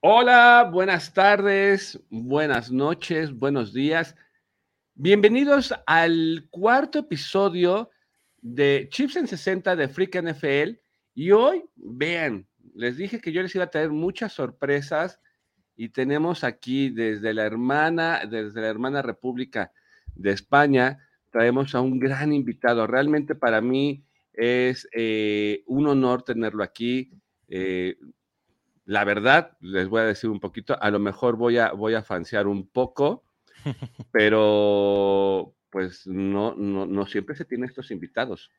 Hola, buenas tardes, buenas noches, buenos días. Bienvenidos al cuarto episodio de Chips en 60 de Freak NFL. Y hoy, vean, les dije que yo les iba a traer muchas sorpresas y tenemos aquí desde la hermana, desde la hermana República de España, traemos a un gran invitado. Realmente para mí es eh, un honor tenerlo aquí. Eh, la verdad, les voy a decir un poquito, a lo mejor voy a, voy a fansear un poco, pero pues no, no, no siempre se tiene estos invitados.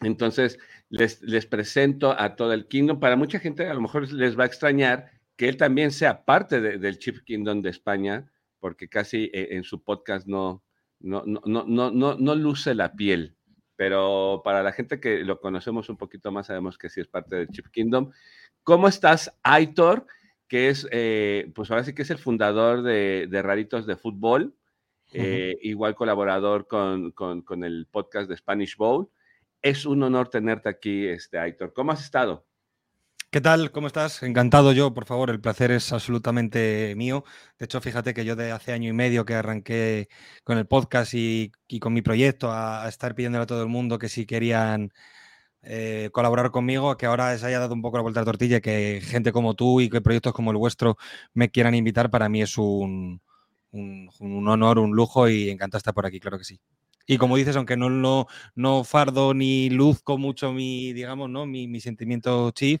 Entonces, les, les presento a todo el Kingdom. Para mucha gente a lo mejor les va a extrañar que él también sea parte del Chip Kingdom de España, porque casi eh, en su podcast no, no, no, no, no, no luce la piel pero para la gente que lo conocemos un poquito más, sabemos que sí es parte del Chip Kingdom. ¿Cómo estás, Aitor? Que es, eh, pues ahora sí que es el fundador de, Raritos de Fútbol, eh, igual colaborador con, con, el podcast de Spanish Bowl. Es un honor tenerte aquí, este, Aitor. ¿Cómo has estado? ¿Qué tal? ¿Cómo estás? Encantado yo, por favor, el placer es absolutamente mío. De hecho, fíjate que yo de hace año y medio que arranqué con el podcast y, con mi proyecto a, estar pidiéndole a todo el mundo que si querían eh, colaborar conmigo, que ahora se haya dado un poco la vuelta a la tortilla, que gente como tú y que proyectos como el vuestro me quieran invitar, para mí es un, honor, un lujo y encanta estar por aquí, claro que sí. Y como dices, aunque no, no, no fardo ni luzco mucho mi, digamos, ¿no? mi, mi sentimiento chief,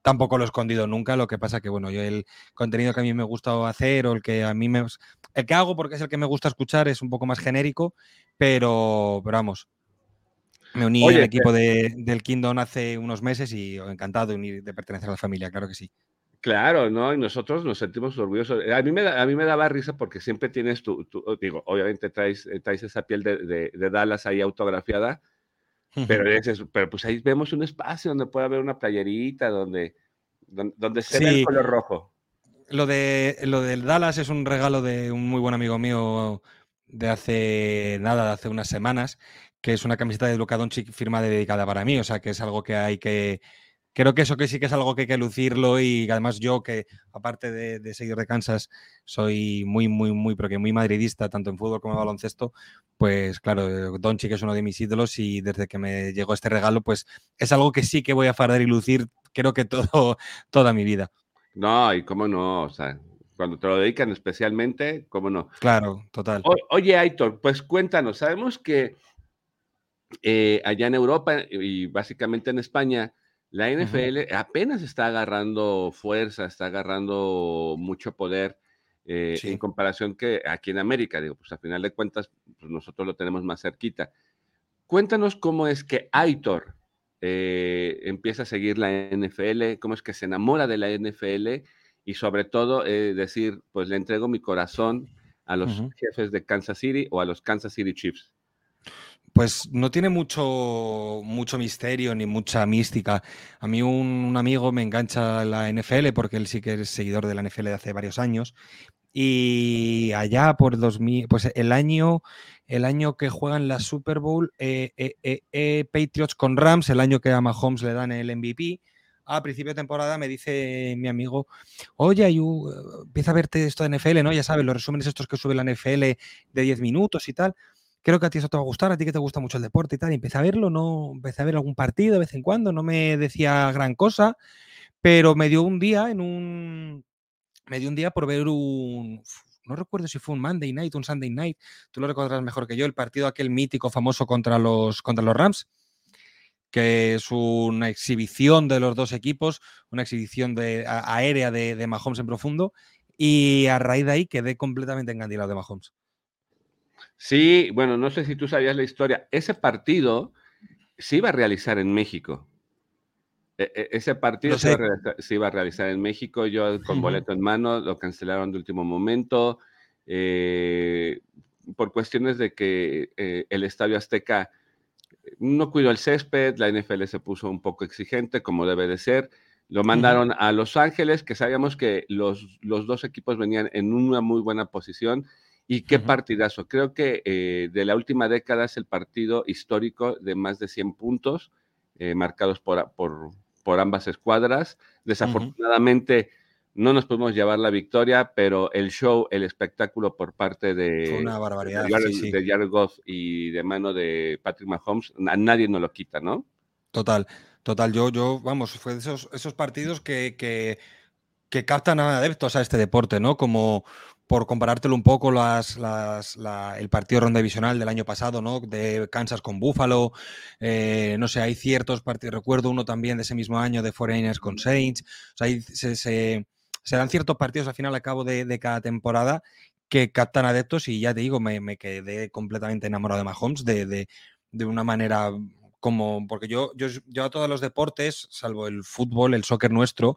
tampoco lo he escondido nunca, lo que pasa que, bueno, yo el contenido que a mí me gusta hacer o el que a mí me... El que hago porque es el que me gusta escuchar es un poco más genérico, pero vamos, me uní al equipo de, del Kingdom hace unos meses y encantado de, de pertenecer a la familia, claro que sí. Claro, ¿no? Y nosotros nos sentimos orgullosos. A mí me, a mí me daba risa porque siempre tienes tu, digo, obviamente traes, traes esa piel de, de Dallas ahí autografiada, pero, pero pues ahí vemos un espacio donde puede haber una playerita, donde, donde, se ve el color rojo. Lo, de, lo del Dallas es un regalo de un muy buen amigo mío de hace nada, de hace unas semanas, que es una camiseta de Luka Doncic firma dedicada para mí, o sea que es algo que hay que, creo que eso que sí que es algo que hay que lucirlo y además yo que aparte de, seguir de Kansas soy muy, muy, muy, porque muy madridista, tanto en fútbol como en baloncesto, pues claro, Doncic es uno de mis ídolos y desde que me llegó este regalo, pues es algo que sí que voy a fardar y lucir, creo que todo, toda mi vida. No, y cómo no, o sea, cuando te lo dedican especialmente, cómo no. Claro, total. oye, Aitor, pues cuéntanos, sabemos que eh, allá en Europa y básicamente en España, la NFL apenas está agarrando fuerza, está agarrando mucho poder eh, en comparación que aquí en América. Digo, pues a final de cuentas, pues nosotros lo tenemos más cerquita. Cuéntanos cómo es que Aitor eh, empieza a seguir la NFL, cómo es que se enamora de la NFL y sobre todo eh, decir, pues le entrego mi corazón a los jefes de Kansas City o a los Kansas City Chiefs. Pues no tiene mucho, mucho misterio ni mucha mística. A mí un, amigo me engancha la NFL porque él sí que es seguidor de la NFL de hace varios años. Y allá por 2000, pues el año, el año que juegan la Super Bowl, eh, eh, eh, Patriots con Rams, el año que a Mahomes le dan el MVP, a principio de temporada me dice mi amigo, oye, empieza a verte esto de NFL, ¿no? Ya sabes, los resúmenes estos que sube la NFL de 10 minutos y tal creo que a ti eso te va a gustar, a ti que te gusta mucho el deporte y tal. Y empecé a verlo, no, empecé a ver algún partido de vez en cuando, no me decía gran cosa, pero me dio un día en un, me dio un día por ver un, no recuerdo si fue un Monday Night, un Sunday Night, tú lo recordarás mejor que yo, el partido aquel mítico famoso contra los, contra los Rams, que es una exhibición de los dos equipos, una exhibición de, aérea de, de Mahomes en profundo, y a raíz de ahí quedé completamente encandilado de Mahomes. Sí, bueno, no sé si tú sabías la historia. Ese partido se iba a realizar en México. E, e, ese partido se iba, a realizar en México. Yo con boleto en mano lo cancelaron de último momento. Eh, por cuestiones de que eh, el Estadio Azteca no cuidó el césped, la NFL se puso un poco exigente, como debe de ser. Lo mandaron a Los Ángeles, que sabíamos que los, los dos equipos venían en una muy buena posición y qué partidazo. Creo que eh, de la última década es el partido histórico de más de 100 puntos eh, marcados por, por, ambas escuadras. Desafortunadamente, no nos pudimos llevar la victoria, pero el show, el espectáculo por parte de, una barbaridad, de, Jared, Goff y de mano de Patrick Mahomes, a nadie nos lo quita, ¿no? Total, total. Yo, yo, vamos, fue de esos, esos partidos que, que, que captan a adeptos a este deporte, ¿no? Como, por comparártelo un poco, las, el partido ronda divisional del año pasado, ¿no? De Kansas con Buffalo. Eh, no sé, hay ciertos partidos, recuerdo uno también de ese mismo año de 49ers con Saints. O sea, se, dan ciertos partidos al final a cabo de, cada temporada que captan adeptos y ya te digo, me, quedé completamente enamorado de Mahomes de, de, una manera como, porque yo, yo, yo a todos los deportes, salvo el fútbol, el soccer nuestro,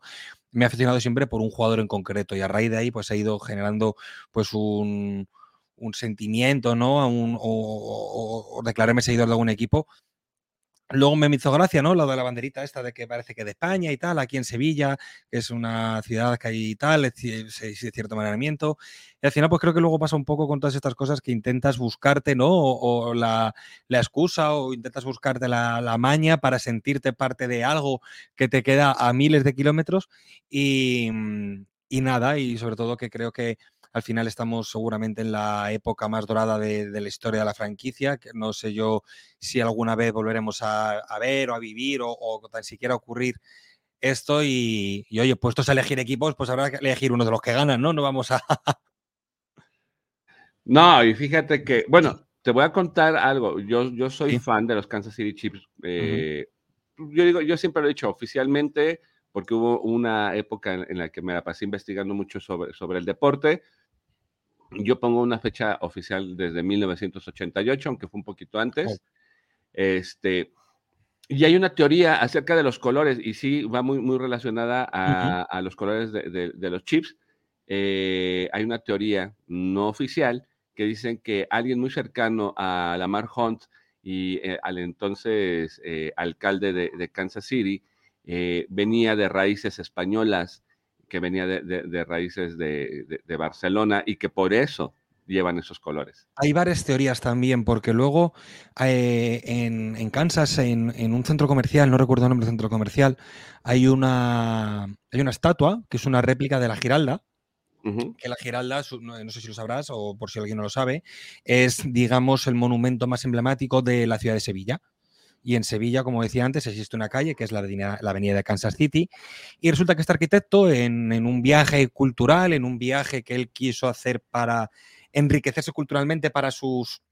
me ha aficionado siempre por un jugador en concreto y a raíz de ahí pues ha ido generando pues un, sentimiento, ¿no? Un, o, declararme seguidor de algún equipo Luego me hizo gracia, ¿no? Lo de la banderita esta de que parece que de España y tal, aquí en Sevilla, que es una ciudad que hay tal, es cierto mantenimiento. Y al final, pues creo que luego pasa un poco con todas estas cosas que intentas buscarte, ¿no? O, la, excusa o intentas buscarte la, la, maña para sentirte parte de algo que te queda a miles de kilómetros y, y nada, y sobre todo que creo que al final estamos seguramente en la época más dorada de, la historia de la franquicia, que no sé yo si alguna vez volveremos a, ver o a vivir o, tan siquiera ocurrir esto y, oye, puestos a elegir equipos, pues habrá que elegir uno de los que ganan, ¿no? No vamos a... no, y fíjate que, bueno, te voy a contar algo. Yo, yo soy fan de los Kansas City Chiefs. Eh, yo digo, yo siempre lo he dicho oficialmente, porque hubo una época en, la que me la pasé investigando mucho sobre, sobre el deporte yo pongo una fecha oficial desde 1988, aunque fue un poquito antes. Este, y hay una teoría acerca de los colores, y sí va muy, muy relacionada a, los colores de, los chips. Eh, hay una teoría no oficial que dicen que alguien muy cercano a Lamar Hunt y eh, al entonces eh, alcalde de, Kansas City venía de raíces españolas que venía de, raíces de, Barcelona y que por eso llevan esos colores. Hay varias teorías también, porque luego eh, en, Kansas, en, un centro comercial, no recuerdo el nombre del centro comercial, hay una, hay una estatua que es una réplica de la Giralda, que la Giralda, no, sé si lo sabrás o por si alguien no lo sabe, es, digamos, el monumento más emblemático de la ciudad de Sevilla. Y en Sevilla, como decía antes, existe una calle que es la avenida, la avenida de Kansas City. Y resulta que este arquitecto, en, un viaje cultural, en un viaje que él quiso hacer para enriquecerse culturalmente para sus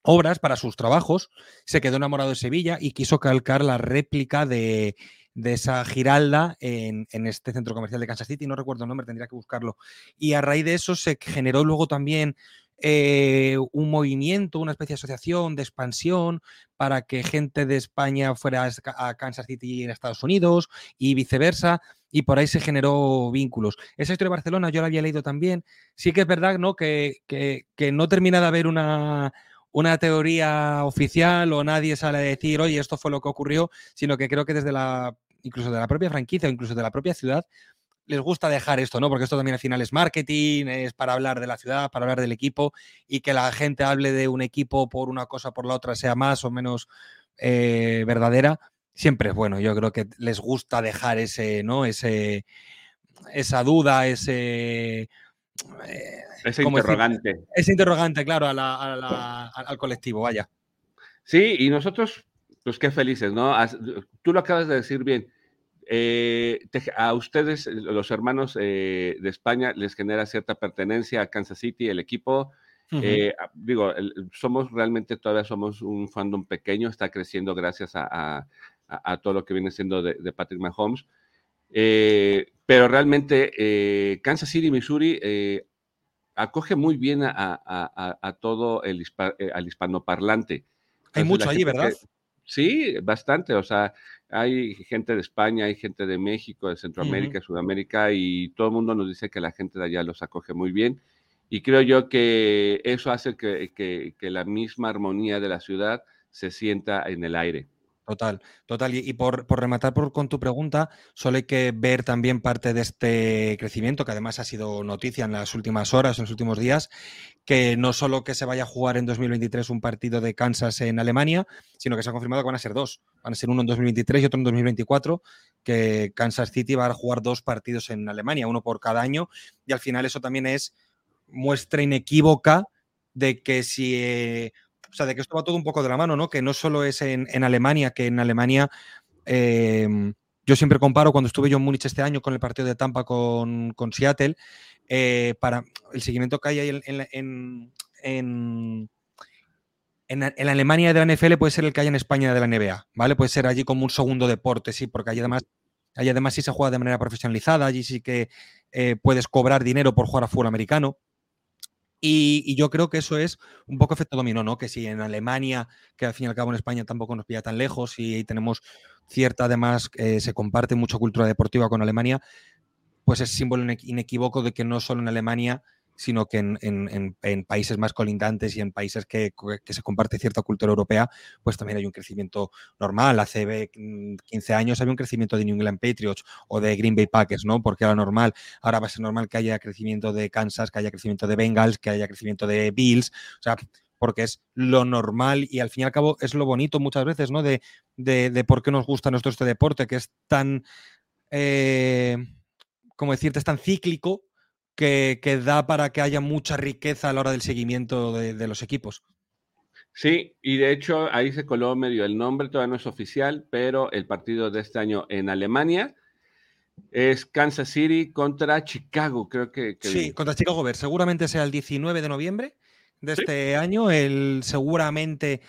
obras, para sus trabajos, se quedó enamorado de Sevilla y quiso calcar la réplica de, esa Giralda en, este centro comercial de Kansas City. No recuerdo el nombre, tendría que buscarlo. Y a raíz de eso se generó luego también eh, un movimiento, una especie de asociación de expansión para que gente de España fuera a Kansas City en Estados Unidos y viceversa, y por ahí se generó vínculos. Esa historia de Barcelona yo la había leído también. Sí que es verdad ¿no? que, que, no termina de haber una, una teoría oficial o nadie sale a decir, oye, esto fue lo que ocurrió, sino que creo que desde la, incluso de la propia franquicia o incluso de la propia ciudad, les gusta dejar esto, ¿no? Porque esto también al final es marketing, es para hablar de la ciudad, para hablar del equipo y que la gente hable de un equipo por una cosa o por la otra sea más o menos eh, verdadera, siempre es bueno. Yo creo que les gusta dejar ese, ¿no? Ese, esa duda, ese... Eh, ese interrogante. ese interrogante, claro, al colectivo, vaya. Sí, y nosotros, pues qué felices, ¿no? Tú lo acabas de decir bien eh, a ustedes, los hermanos eh, de España, les genera cierta pertenencia a Kansas City, el equipo. Eh, digo, somos realmente todavía somos un fandom pequeño, está creciendo gracias a, todo lo que viene siendo de, Patrick Mahomes. pero realmente Kansas City, Missouri, acoge muy bien a, todo el al hispanoparlante. Hay mucho allí, ¿verdad? sí, bastante. O sea, hay gente de España, hay gente de México, de Centroamérica, Sudamérica, y todo el mundo nos dice que la gente de allá los acoge muy bien. Y creo yo que eso hace que, la misma armonía de la ciudad se sienta en el aire. Total, total. Y, por, rematar con tu pregunta, solo hay que ver también parte de este crecimiento, que además ha sido noticia en las últimas horas, en los últimos días, que no solo que se vaya a jugar en 2023 un partido de Kansas en Alemania, sino que se ha confirmado que van a ser dos. Van a ser uno en 2023 y otro en 2024, que Kansas City va a jugar dos partidos en Alemania, uno por cada año. Y al final eso también es muestra inequívoca de que si... Eh, o sea, de que esto va todo un poco de la mano, ¿no? Que no solo es en, Alemania, que en Alemania em, yo siempre comparo cuando estuve yo en Múnich este año con el partido de Tampa con, Seattle, eh, para el seguimiento que hay ahí en, en, en, Alemania de la NFL puede ser el que hay en España de la NBA, ¿vale? Puede ser allí como un segundo deporte, sí, porque hay además, hay además sí se juega de manera profesionalizada, allí sí que eh, puedes cobrar dinero por jugar a fútbol americano. Y, yo creo que eso es un poco efecto dominó, ¿no? Que si en Alemania, que al fin y al cabo en España tampoco nos pilla tan lejos y tenemos cierta, además, eh, se comparte mucha cultura deportiva con Alemania, pues es símbolo inequívoco de que no solo en Alemania sino que en, países más colindantes y en países que, se comparte cierta cultura europea, pues también hay un crecimiento normal. Hace 15 años había un crecimiento de New England Patriots o de Green Bay Packers, ¿no? Porque era normal. Ahora va a ser normal que haya crecimiento de Kansas, que haya crecimiento de Bengals, que haya crecimiento de Bills. O sea, porque es lo normal y al fin y al cabo es lo bonito muchas veces, ¿no? De, de, por qué nos gusta nuestro este deporte, que es tan, eh, como decirte, es tan cíclico que, da para que haya mucha riqueza a la hora del seguimiento de, los equipos. Sí, y de hecho ahí se coló medio el nombre, todavía no es oficial, pero el partido de este año en Alemania es Kansas City contra Chicago, creo que. sí, contra Chicago Bears. Seguramente sea el 19 de noviembre de este año. El, seguramente,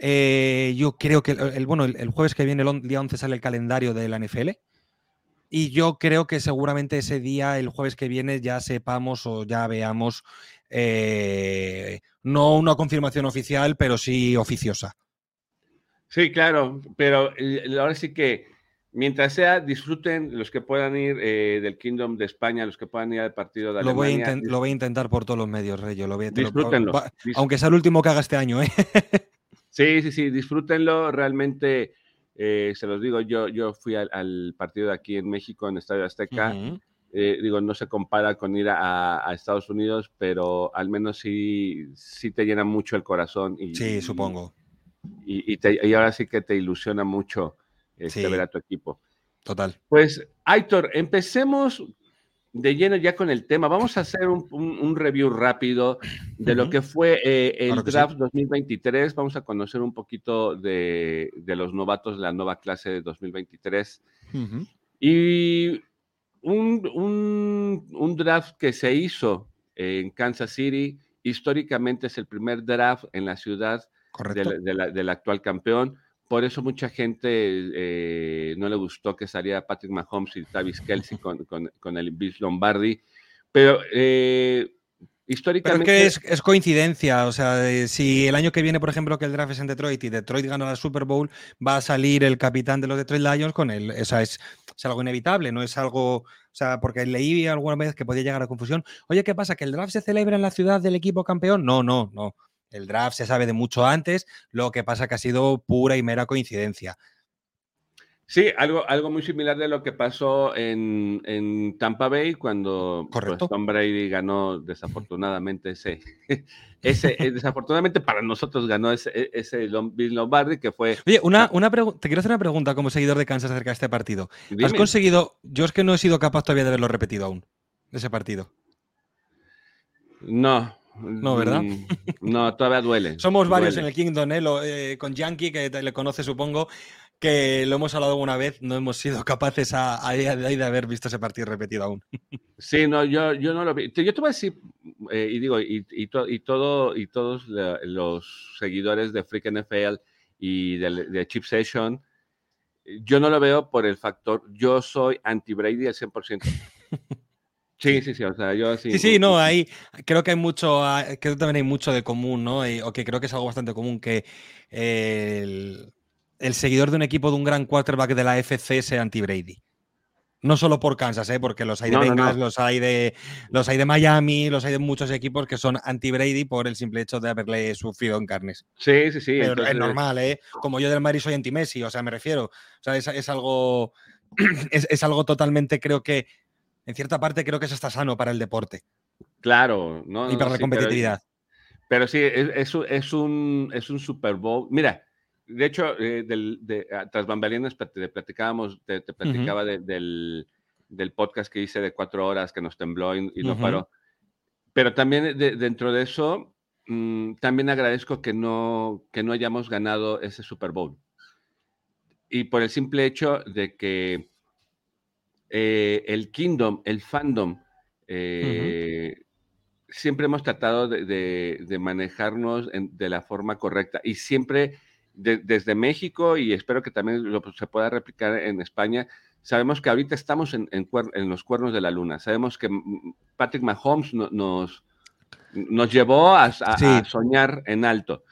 eh, yo creo que el, bueno, el, jueves que viene, el día 11, sale el calendario de la NFL. Y yo creo que seguramente ese día, el jueves que viene, ya sepamos o ya veamos, eh, no una confirmación oficial, pero sí oficiosa. Sí, claro, pero eh, ahora sí que mientras sea, disfruten los que puedan ir eh, del Kingdom de España, los que puedan ir al partido de lo Voy a lo voy a intentar por todos los medios, Rey. Lo voy a, aunque sea el último que haga este año, ¿eh? sí, sí, sí, disfrútenlo. Realmente eh, se los digo, yo, yo fui al, partido de aquí en México, en Estadio Azteca. Eh, digo, no se compara con ir a, Estados Unidos, pero al menos sí, sí te llena mucho el corazón. Y, sí, supongo. Y, y, ahora sí que te ilusiona mucho este, ver a tu equipo. Total. Pues, Aitor, empecemos de lleno ya con el tema. Vamos a hacer un, review rápido de lo que fue eh, el draft 2023. Vamos a conocer un poquito de, los novatos de la nueva clase de 2023. Y un, draft que se hizo en Kansas City, históricamente es el primer draft en la ciudad del actual campeón. Por eso mucha gente eh, no le gustó que saliera Patrick Mahomes y Travis Kelsey con, el Bill Lombardi. Pero eh, históricamente. es, coincidencia. O sea, si el año que viene, por ejemplo, que el draft es en Detroit y Detroit gana la Super Bowl, va a salir el capitán de los Detroit Lions con él. O sea, es, es algo inevitable, no es algo. O sea, porque leí alguna vez que podía llegar a confusión. Oye, ¿qué pasa? ¿Que el draft se celebra en la ciudad del equipo campeón? No, no, no. El draft se sabe de mucho antes, lo que pasa que ha sido pura y mera coincidencia. Sí, algo, algo muy similar de lo que pasó en, Tampa Bay cuando pues, Tom Brady ganó desafortunadamente ese, ese eh, desafortunadamente para nosotros ganó ese, ese Bill Lombardi que fue... Oye, una, una te quiero hacer una pregunta como seguidor de Kansas acerca de este partido. ¿Has conseguido, yo es que no he sido capaz todavía de verlo repetido aún, ese partido? No, no, ¿verdad? Mm, no, todavía duele. Somos varios en el Kingdom, ¿eh? ¿eh? con Yankee, que le conoce, supongo, que lo hemos hablado alguna vez, no hemos sido capaces a, día de, de haber visto ese partido repetido aún. Sí, no, yo, yo no lo vi. Yo te voy a decir, eh, y digo, y, y, todo, y todos los seguidores de Freak NFL y de, de Chip Session, yo no lo veo por el factor, yo soy anti-Brady al 100%. Sí, sí, sí, o sea, yo sí. Sí, sí, no, ahí creo que hay mucho, ah, creo que también hay mucho de común, ¿no? o que creo que es algo bastante común que el, seguidor de un equipo de un gran quarterback de la FC sea anti-Brady. No solo por Kansas, ¿eh? porque los hay de Bengals, los hay de los hay de Miami, los hay de muchos equipos que son anti-Brady por el simple hecho de haberle sufrido en carnes. Sí, sí, sí. Pero es normal, ¿eh? Como yo del Madrid soy anti-Messi, o sea, me refiero. O sea, es, algo. Es, algo totalmente, creo que. En cierta parte, creo que es hasta sano para el deporte. Claro, ¿no? Y para la competitividad. Pero, sí, es, un, es un Super Bowl. Mira, de hecho, eh, de, ah, tras bambalinas te platicábamos, te, platicaba del, podcast que hice de cuatro horas que nos tembló y, no paró. Pero también dentro de eso, mm, también agradezco que no, que no hayamos ganado ese Super Bowl. Y por el simple hecho de que eh, el Kingdom, el fandom, eh, siempre hemos tratado de, manejarnos de la forma correcta y siempre desde México y espero que también lo, se pueda replicar en España. Sabemos que ahorita estamos en, los cuernos de la luna. Sabemos que Patrick Mahomes nos, nos llevó a, soñar en alto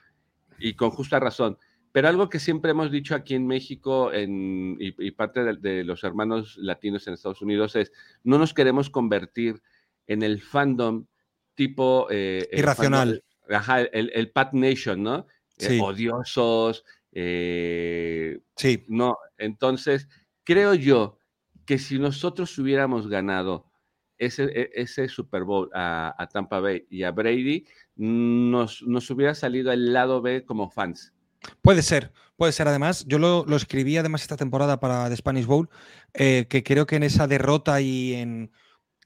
y con justa razón. Pero algo que siempre hemos dicho aquí en México y, parte de, los hermanos latinos en Estados Unidos es, no nos queremos convertir en el fandom tipo... Eh, Irracional. el, el, Pat Nation, ¿no? Eh, odiosos. Eh, sí. No, entonces, creo yo que si nosotros hubiéramos ganado ese, e, ese Super Bowl a, Tampa Bay y a Brady, nos, nos hubiera salido el lado B como fans. Puede ser, puede ser. Además, yo lo, escribí además esta temporada para The Spanish Bowl, eh, que creo que en esa derrota y en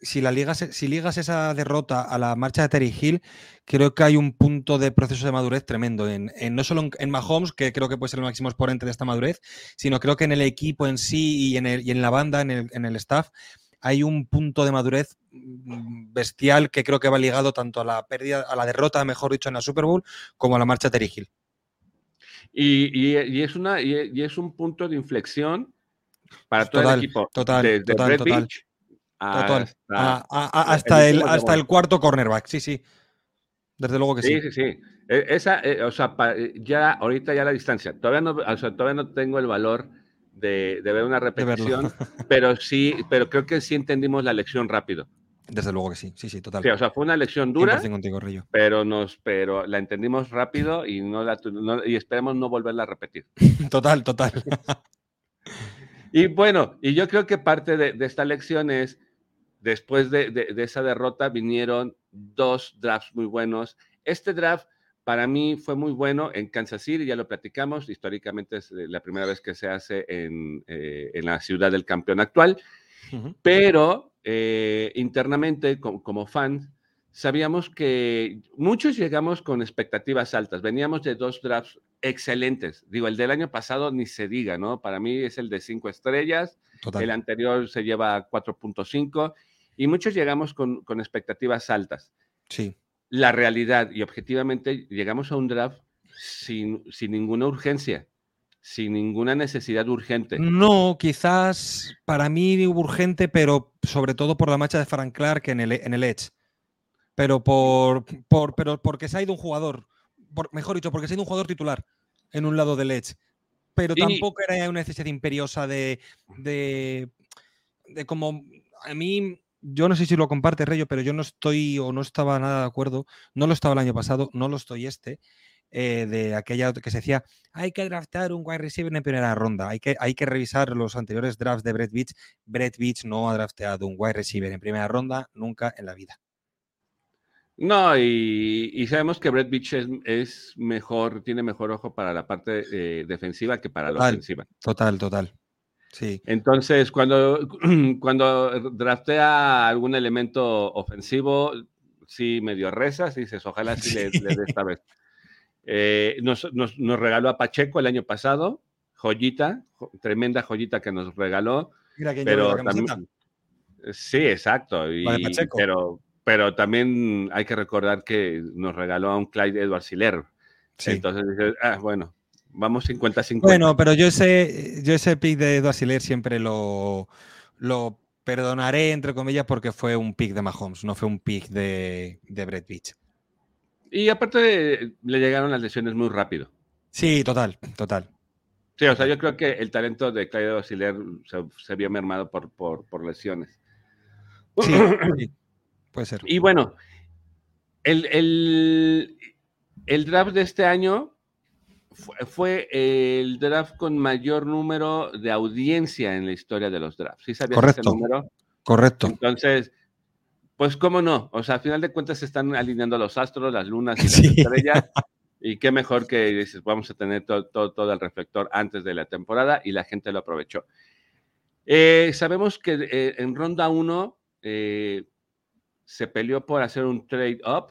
si, la ligas, si ligas esa derrota a la marcha de Terry Hill, creo que hay un punto de proceso de madurez tremendo. En, no solo en, Mahomes, que creo que puede ser el máximo exponente de esta madurez, sino creo que en el equipo en sí y en, el, y en la banda, en el, en el staff, hay un punto de madurez mm, bestial que creo que va ligado tanto a la pérdida, a la derrota, mejor dicho, en la Super Bowl, como a la marcha de Terry Hill. Y, es una, y, es un punto de inflexión para todo el equipo. Total, total, total. Hasta, el, hasta el cuarto cornerback, sí, sí. Desde luego que sí. Sí, sí, sí. E, esa, eh, o sea, ya ahorita ya la distancia. Todavía no, o sea, todavía no tengo el valor de, ver una repetición, pero sí, pero creo que sí entendimos la lección rápido. Desde luego que sí, sí, sí, total. Sí, o sea, fue una lección dura, pero nos, pero la entendimos rápido y no la, y esperemos no volverla a repetir. total, total. y bueno, y yo creo que parte de, de esta lección es Después de, esa derrota vinieron dos drafts muy buenos. Este draft para mí fue muy bueno en Kansas City, ya lo platicamos, históricamente es eh, la primera vez que se hace en, eh, la ciudad del campeón actual, pero eh, internamente como, fans sabíamos que muchos llegamos con expectativas altas, veníamos de dos drafts excelentes, digo, el del año pasado ni se diga, ¿no? Para mí es el de cinco estrellas, el anterior se lleva 4.5 y muchos llegamos con, expectativas altas. Sí. La realidad, y objetivamente, llegamos a un draft sin, sin ninguna urgencia, sin ninguna necesidad urgente. No, quizás para mí urgente, pero sobre todo por la marcha de Frank Clark en el, en el Edge. Pero, por, por, pero porque se ha ido un jugador, mejor dicho, porque se ha ido un jugador titular en un lado del Edge. Pero tampoco era una necesidad imperiosa de, de, de como a mí yo no sé si lo comparte Reyo, pero yo no estoy o no estaba nada de acuerdo, no lo estaba el año pasado, no lo estoy este, eh, de aquella que se decía, hay que draftar un wide receiver en primera ronda, hay que, hay que revisar los anteriores drafts de Brett Beach. Brett Beach no ha drafteado un wide receiver en primera ronda nunca en la vida. No, y, sabemos que Brett Beach es, mejor, tiene mejor ojo para la parte eh, defensiva que para la ofensiva. Total, total. Entonces, cuando, cuando draftea algún elemento ofensivo, sí medio rezas y dices, ojalá sí, le, dé esta vez. Eh, nos, regaló a Pacheco el año pasado, joyita, tremenda joyita que nos regaló. Mira que pero también, Sí, exacto. pero, pero también hay que recordar que nos regaló a un Clyde Edward Siller. Entonces dices, ah, bueno, Vamos 50-50. Bueno, pero yo ese, yo ese pick de Eduard siempre lo, lo perdonaré, entre comillas, porque fue un pick de Mahomes, no fue un pick de, de Brett Beach. Y aparte le llegaron las lesiones muy rápido. Sí, total, total. Sí, o sea, yo creo que el talento de Claudio Auxiliar se, se vio mermado por, por, por lesiones. Sí, puede ser. Y bueno, el, el, el draft de este año fue, fue, el draft con mayor número de audiencia en la historia de los drafts. ¿Sí sabías Correcto. ese número? Correcto. Entonces, pues cómo no, o sea, al final de cuentas se están alineando los astros, las lunas y las Sí. estrellas. Y qué mejor que dices, vamos a tener todo, todo, todo el reflector antes de la temporada y la gente lo aprovechó. Eh, sabemos que eh, en ronda 1 eh, se peleó por hacer un trade up.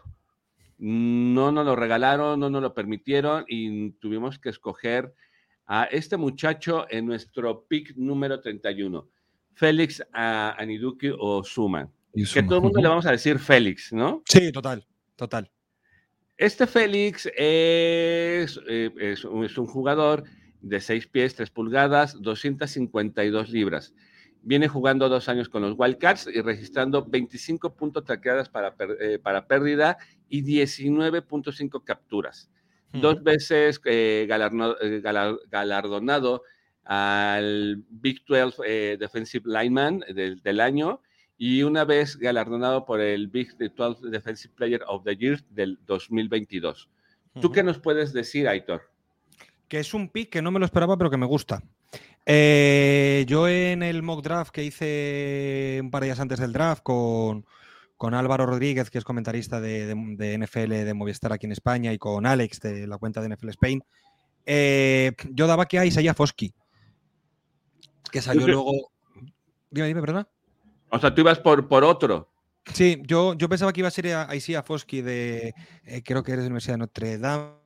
No nos lo regalaron, no nos lo permitieron y tuvimos que escoger a este muchacho en nuestro pick número 31, Félix a Aniduki o Suman. Y Que todo el mundo le vamos a decir Félix, ¿no? Sí, total, total. Este Félix es, eh, es un- es un jugador de 6 pies, 3 pulgadas, 252 libras. Viene jugando dos años con los Wildcats y registrando 25 puntos traqueadas para, eh, para pérdida y 19.5 capturas. Dos veces eh, galarno- eh, galar- galardonado al Big 12 eh, Defensive Lineman del, del año y una vez galardonado por el Big 12 Defensive Player of the Year del 2022. ¿Tú Ujú. qué nos puedes decir, Aitor? Que es un pick que no me lo esperaba, pero que me gusta. Eh, yo en el mock draft que hice un par de días antes del draft con, con Álvaro Rodríguez, que es comentarista de, de- de NFL de Movistar aquí en España, y con Alex de la cuenta de NFL Spain, eh, yo daba que a Isaiah Foskey, que salió luego. Dime, dime, perdona. O sea, tú ibas por, por otro. Sí, yo, yo pensaba que iba a ser a Isaiah Foskey de. eh, creo que eres de la Universidad de Notre Dame.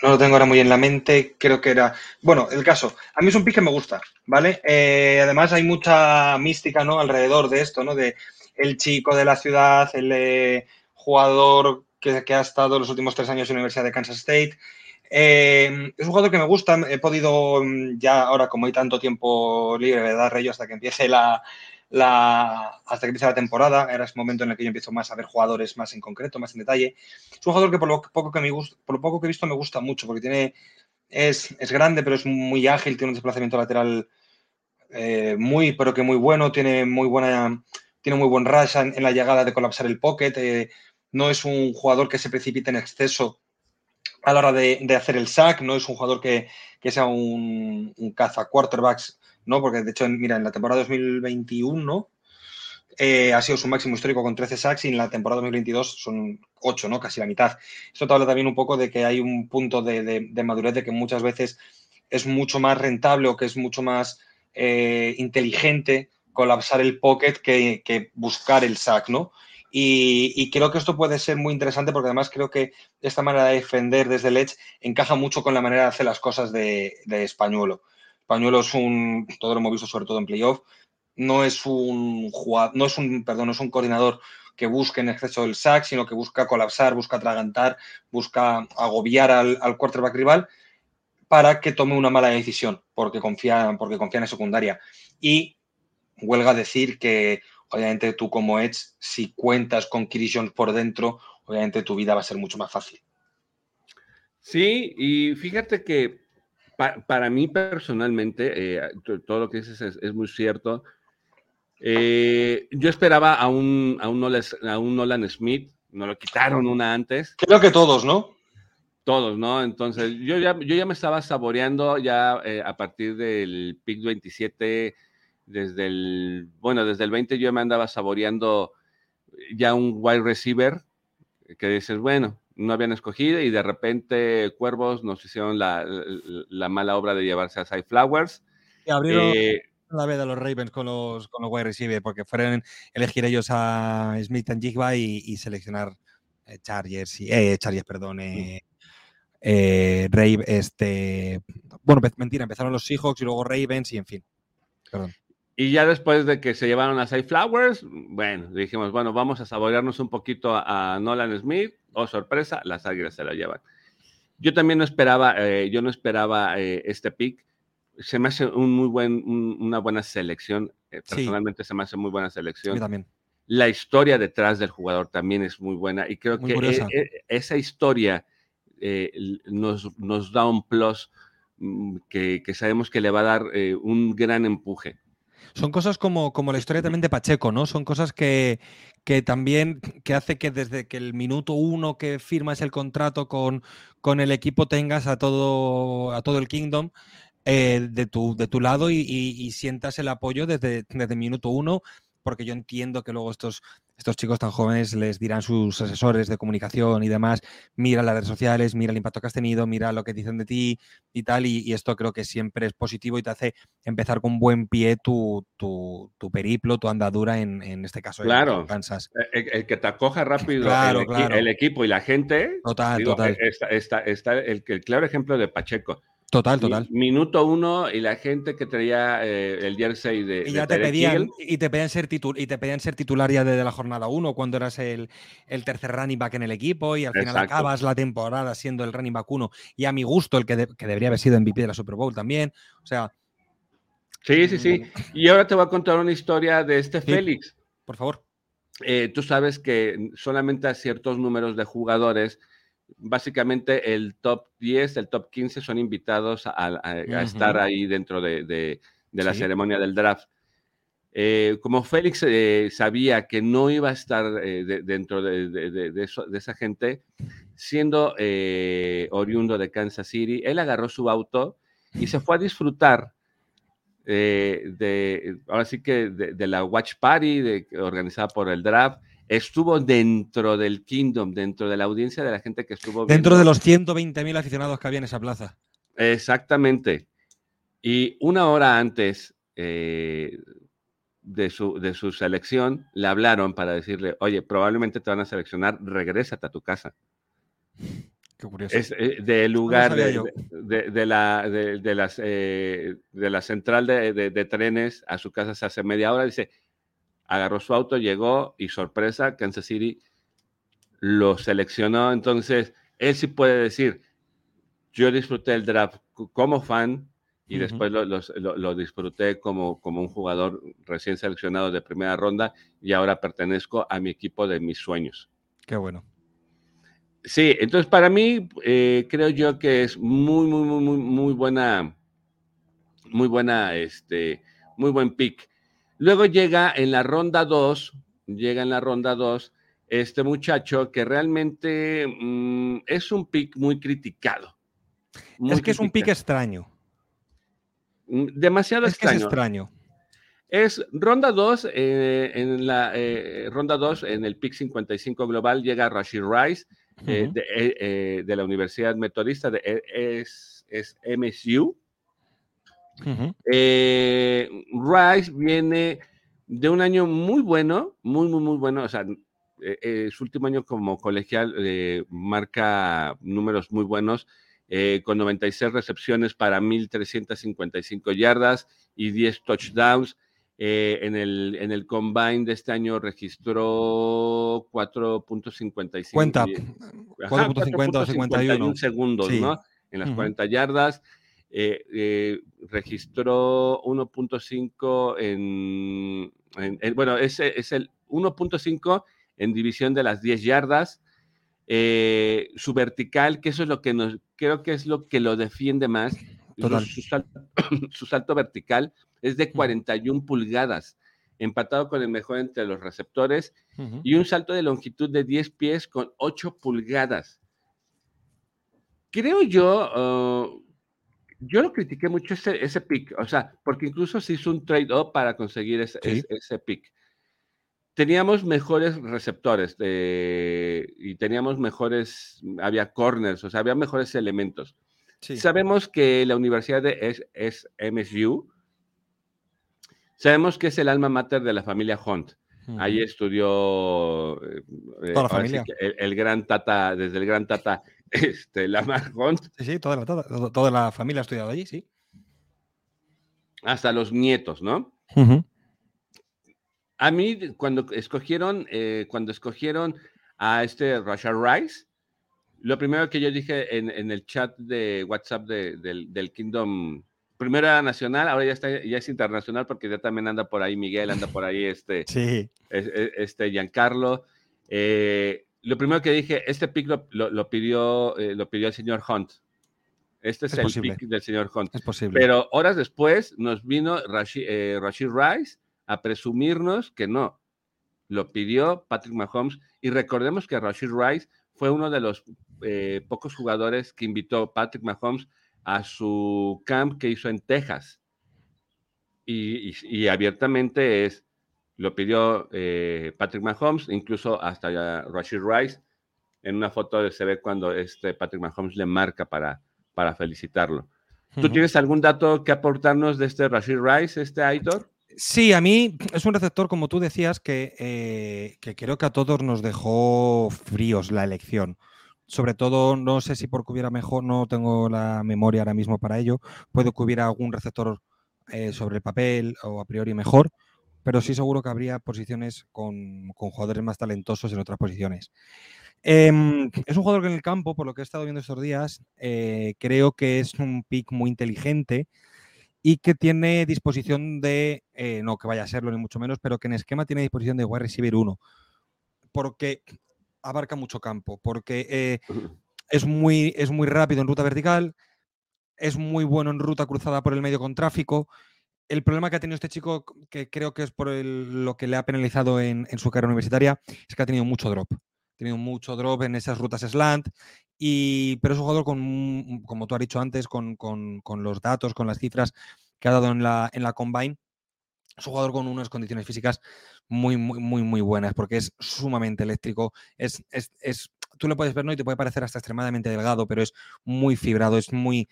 No lo tengo ahora muy en la mente, creo que era... Bueno, el caso, a mí es un pick que me gusta, ¿vale? Eh, además hay mucha mística, ¿no? Alrededor de esto, ¿no? De el chico de la ciudad, el eh, jugador que, que ha estado los últimos tres años en la Universidad de Kansas State. Eh, es un jugador que me gusta, he podido mm, ya ahora como hay tanto tiempo libre, ¿verdad, Rayo? Hasta que empiece la, hasta que empiece la temporada, era ese momento en el que yo empiezo más a ver jugadores más en concreto, más en detalle. Es un jugador que por lo poco que, me gusta, por lo poco que he visto me gusta mucho, porque tiene, es, es grande, pero es muy ágil, tiene un desplazamiento lateral eh, muy, pero que muy bueno, tiene muy buena, tiene muy buen rush en, la llegada de colapsar el pocket, eh, no es un jugador que se precipite en exceso a la hora de, hacer el sack, no es un jugador que, sea un, caza quarterbacks, ¿no? Porque de hecho, mira, en la temporada 2021 eh, ha sido su máximo histórico con 13 sacks y en la temporada 2022 son 8, ¿no? Casi la mitad. Esto te habla también un poco de que hay un punto de, madurez de que muchas veces es mucho más rentable o que es mucho más eh, inteligente colapsar el pocket que buscar el sack, ¿no? Y, creo que esto puede ser muy interesante porque además creo que esta manera de defender desde el encaja mucho con la manera de hacer las cosas de, de Españuelo. Españuelo es un, todo lo hemos visto sobre todo en playoff, no es un jugador, no es un, perdón, no es un coordinador que busque en exceso el sack, sino que busca colapsar, busca atragantar, busca agobiar al, al quarterback rival para que tome una mala decisión, porque confía, porque confía en la secundaria. Y huelga decir que, obviamente, tú como Edge, si cuentas con Chris Jones por dentro, obviamente tu vida va a ser mucho más fácil. Sí, y fíjate que pa- para mí personalmente, eh, to- todo lo que dices es, es muy cierto. Eh, yo esperaba a un, a, un Nolan, a un Nolan Smith, nos lo quitaron una antes, Creo que todos, ¿no? todos, ¿no? Entonces, yo ya, yo ya me estaba saboreando ya eh, a partir del pick 27, desde el, bueno, desde el 20 yo me andaba saboreando ya un wide receiver, que dices, bueno, no habían escogido y de repente Cuervos nos hicieron la, la- la mala obra de llevarse a Cy Flowers. Y abrieron Eh, la veda los Ravens con los, con los wide receiver, porque fueron elegir ellos a Smith and Jigba y, y seleccionar eh, Chargers, y, eh, Chargers, perdón, eh, eh, Rave, este, bueno, mentira, empezaron los Seahawks y luego Ravens y en fin. Perdón. Y ya después de que se llevaron a Cy Flowers, bueno, dijimos, bueno, vamos a saborearnos un poquito a, a Nolan Smith. Oh, sorpresa, las águilas se lo llevan. Yo también no esperaba, eh, yo no esperaba eh, este pick. Se me hace un muy buen, un- una buena selección. Eh, Sí. personalmente se me hace muy buena selección. mí también. La historia detrás del jugador también es muy buena y creo Muy que curiosa. e- e- esa historia eh, nos, nos, da un plus mm, que, que, sabemos que le va a dar eh, un gran empuje. Son cosas como, como la historia también de Pacheco, ¿no? Son cosas que, que también que hace que desde que el minuto uno que firmas el contrato con, con el equipo tengas a todo, a todo el Kingdom eh, de, tu, de tu lado y, y, sientas el apoyo desde, desde minuto uno, porque yo entiendo que luego estos estos chicos tan jóvenes les dirán sus asesores de comunicación y demás, mira las redes sociales, mira el impacto que has tenido, mira lo que dicen de ti y tal, y, esto creo que siempre es positivo y te hace empezar con buen pie tu, tu, periplo, tu andadura en, en este caso claro, Kansas. El, que te acoja rápido el, equipo y la gente. Total, total. Está, está, el, el claro ejemplo de Pacheco. Total, total. Minuto uno y la gente que traía eh, el jersey de. Y ya te pedían, y te pedían ser y te pedían ser titular ya desde la jornada uno cuando eras el, el, tercer running back en el equipo y al final acabas la temporada siendo el running back uno y a mi gusto el que, debería haber sido MVP de la Super Bowl también. O sea. Sí, sí, sí. Mm. Y ahora te voy a contar una historia de este Félix. Por favor. Eh, tú sabes que solamente a ciertos números de jugadores básicamente el top 10, el top 15 son invitados a, estar ahí dentro de, la ceremonia del draft. Eh, como Félix eh, sabía que no iba a estar eh, dentro de, esa gente, siendo oriundo de Kansas City, él agarró su auto y se fue a disfrutar de, ahora sí que de, la Watch Party organizada por el draft estuvo dentro del Kingdom, dentro de la audiencia de la gente que estuvo. Dentro de los 120.000 aficionados que había en esa plaza. Exactamente. Y una hora antes eh, de, su, de su selección, le hablaron para decirle, oye, probablemente te van a seleccionar, regrésate a tu casa. Qué curioso. Es eh, del lugar de, la, de, las, eh, de la central de, trenes a su casa se hace media hora. Dice, agarró su auto, llegó y sorpresa, Kansas City lo seleccionó. Entonces, él sí puede decir, yo disfruté el draft como fan y después lo, disfruté como, como un jugador recién seleccionado de primera ronda y ahora pertenezco a mi equipo de mis sueños. Qué bueno. Sí, entonces para mí eh, creo yo que es muy, muy, muy, muy, muy buena, muy buena, este, muy buen pick. Luego llega en la ronda 2, llega en la ronda 2 este muchacho que realmente mm, es un pick muy criticado. es que es un pick extraño. Mm, demasiado es extraño. es extraño. Es ronda 2, eh, en la eh, ronda 2, en el pick 55 global, llega Rashid Rice eh, de, la Universidad Metodista, de, es, es MSU. Eh, Rice viene de un año muy bueno, muy, muy, muy bueno. O sea, eh, eh, su último año como colegial marca números muy buenos, con 96 recepciones para 1.355 yardas y 10 touchdowns. en, el, en el combine de este año registró 4.55. Cuenta. 4.50 51 segundos, ¿no? En las 40 yardas. Eh, eh, registró 1.5 en, bueno, ese es el 1.5 en división de las 10 yardas. Eh, su vertical, que eso es lo que nos, creo que es lo que lo defiende más. Su, salto, vertical es de 41 pulgadas, empatado con el mejor entre los receptores, y un salto de longitud de 10 pies con 8 pulgadas. Creo yo, oh, yo lo critiqué mucho ese, ese pick, o sea, porque incluso se hizo un trade-up para conseguir ese, ese, pick. Teníamos mejores receptores y teníamos mejores, había corners, o sea, había mejores elementos. Sabemos que la universidad de es, MSU, sabemos que es el alma mater de la familia Hunt. Ahí estudió eh, Toda la familia. el, gran Tata, desde el gran Tata este, la Hunt. Sí, sí, toda la, toda, la familia ha estudiado allí, sí. Hasta los nietos, ¿no? A mí, cuando escogieron, eh, cuando escogieron a este Rashad Rice, lo primero que yo dije en, el chat de WhatsApp del, Kingdom, primero era nacional, ahora ya, está, ya es internacional porque ya también anda por ahí Miguel, anda por ahí este, sí. este Giancarlo. Eh, lo primero que dije, este pick lo, pidió, eh, lo pidió el señor Hunt. Este es, el pick del señor Hunt. Es posible. Pero horas después nos vino Rashid, eh, Rashid Rice a presumirnos que no. Lo pidió Patrick Mahomes. Y recordemos que Rashid Rice fue uno de los eh, pocos jugadores que invitó Patrick Mahomes a su camp que hizo en Texas. Y, abiertamente es, lo pidió eh, Patrick Mahomes, incluso hasta Rashid Rice. En una foto se ve cuando este Patrick Mahomes le marca para, para felicitarlo. ¿Tú tienes algún dato que aportarnos de este Rashid Rice, este Aitor? Sí, a mí es un receptor, como tú decías, que, eh, que creo que a todos nos dejó fríos la elección. Sobre todo, no sé si porque hubiera mejor, no tengo la memoria ahora mismo para ello. Puede que hubiera algún receptor eh, sobre el papel o a priori mejor, pero sí seguro que habría posiciones con, jugadores más talentosos en otras posiciones. Em, es un jugador que en el campo, por lo que he estado viendo estos días, eh, creo que es un pick muy inteligente y que tiene disposición de, eh, no que vaya a serlo ni mucho menos, pero que en esquema tiene disposición de wide receiver 1, porque abarca mucho campo, porque eh, es, muy, es muy rápido en ruta vertical, es muy bueno en ruta cruzada por el medio con tráfico. El problema que ha tenido este chico, que creo que es por lo que le ha penalizado en, su carrera universitaria, es que ha tenido mucho drop. Ha tenido mucho drop en esas rutas slant, y, pero es un jugador con, como tú has dicho antes, con, con, los datos, con las cifras que ha dado en la, en la Combine. Es un jugador con unas condiciones físicas muy, muy, muy, muy buenas, porque es sumamente eléctrico. Es, es, es, tú lo puedes ver, ¿no? Y te puede parecer hasta extremadamente delgado, pero es muy fibrado, es muy,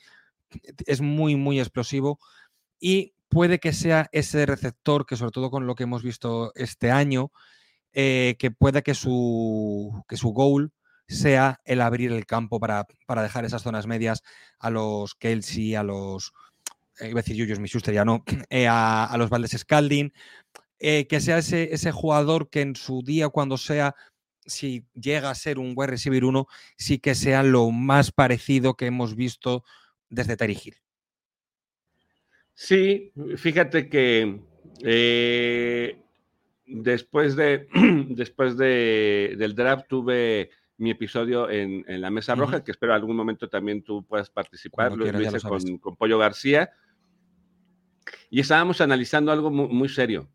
es muy, muy explosivo. Y puede que sea ese receptor que, sobre todo con lo que hemos visto este año, eh, que pueda que su, que su goal sea el abrir el campo para, para dejar esas zonas medias a los Kelsey, a los eh, iba a decir no, eh, a, los Valdes Scalding, que sea ese, ese, jugador que en su día, cuando sea, si llega a ser un wide receiver 1, sí que sea lo más parecido que hemos visto desde Terry. Sí, fíjate que después, de, después de, del draft tuve mi episodio en, la Mesa Roja, que espero algún momento también tú puedas participar. lo, hice con, con, Pollo García. Y estábamos analizando algo muy, serio.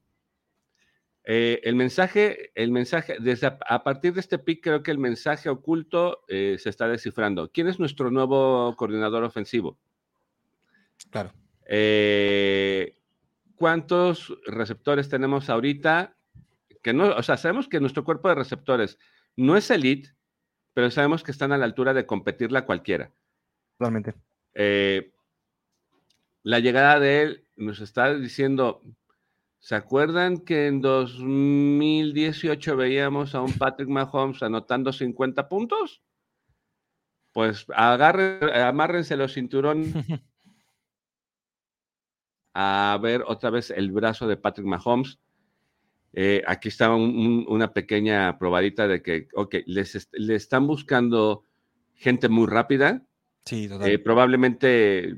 Eh, el mensaje, el mensaje, desde a, partir de este pick, creo que el mensaje oculto eh, se está descifrando. ¿Quién es nuestro nuevo coordinador ofensivo? Claro. Eh, ¿Cuántos receptores tenemos ahorita? Que no, o sea, sabemos que nuestro cuerpo de receptores no es elite, pero sabemos que están a la altura de competirla cualquiera. Totalmente. la llegada de él nos está diciendo, ¿se acuerdan que en 2018 veíamos a un Patrick Mahomes anotando 50 puntos? Pues agarren, amárrense los cinturones a ver otra vez el brazo de Patrick Mahomes. Eh, aquí está una pequeña probadita de que, ok, les le están buscando gente muy rápida. Sí, totalmente. Eh, probablemente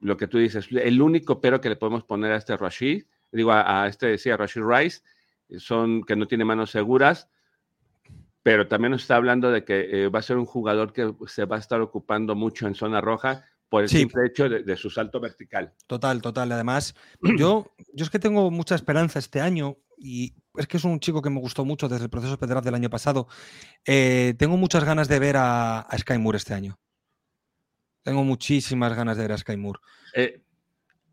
lo que tú dices, el único pero que le podemos poner a este Rashid, digo, a, este, sí, a Rashid Rice, son que no tiene manos seguras, pero también nos está hablando de que eh, va a ser un jugador que se va a estar ocupando mucho en zona roja por el simple hecho de, su salto vertical. Total, total. Además, yo, yo es que tengo mucha esperanza este año y es que es un chico que me gustó mucho desde el proceso federal del año pasado. Eh, tengo muchas ganas de ver a, a Sky Moore este año. Tengo muchísimas ganas de ver a Sky Moore. Eh,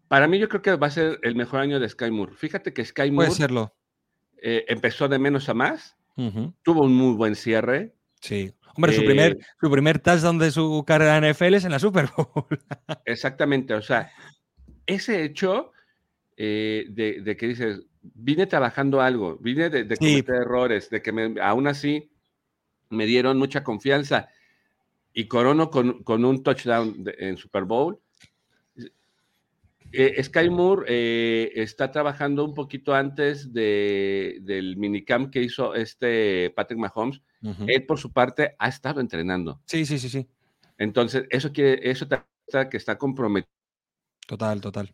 para mí yo creo que va a ser el mejor año de Sky Moore. Fíjate que Sky Moore Puede serlo. Eh, empezó de menos a más, tuvo un muy buen cierre. Sí. Hombre, su, primer, eh, su primer touchdown de su carrera en NFL es en la Super Bowl. exactamente, o sea, ese hecho de, que dices, vine trabajando algo, vine de, cometer errores, de que me, aún así me dieron mucha confianza y corono con, un touchdown en Super Bowl. Eh, Sky Moore eh, está trabajando un poquito antes de, del minicamp que hizo este Patrick Mahomes. Él, por su parte, ha estado entrenando. Sí, sí, sí, sí. Entonces, eso quiere, eso que está comprometido. Total, total.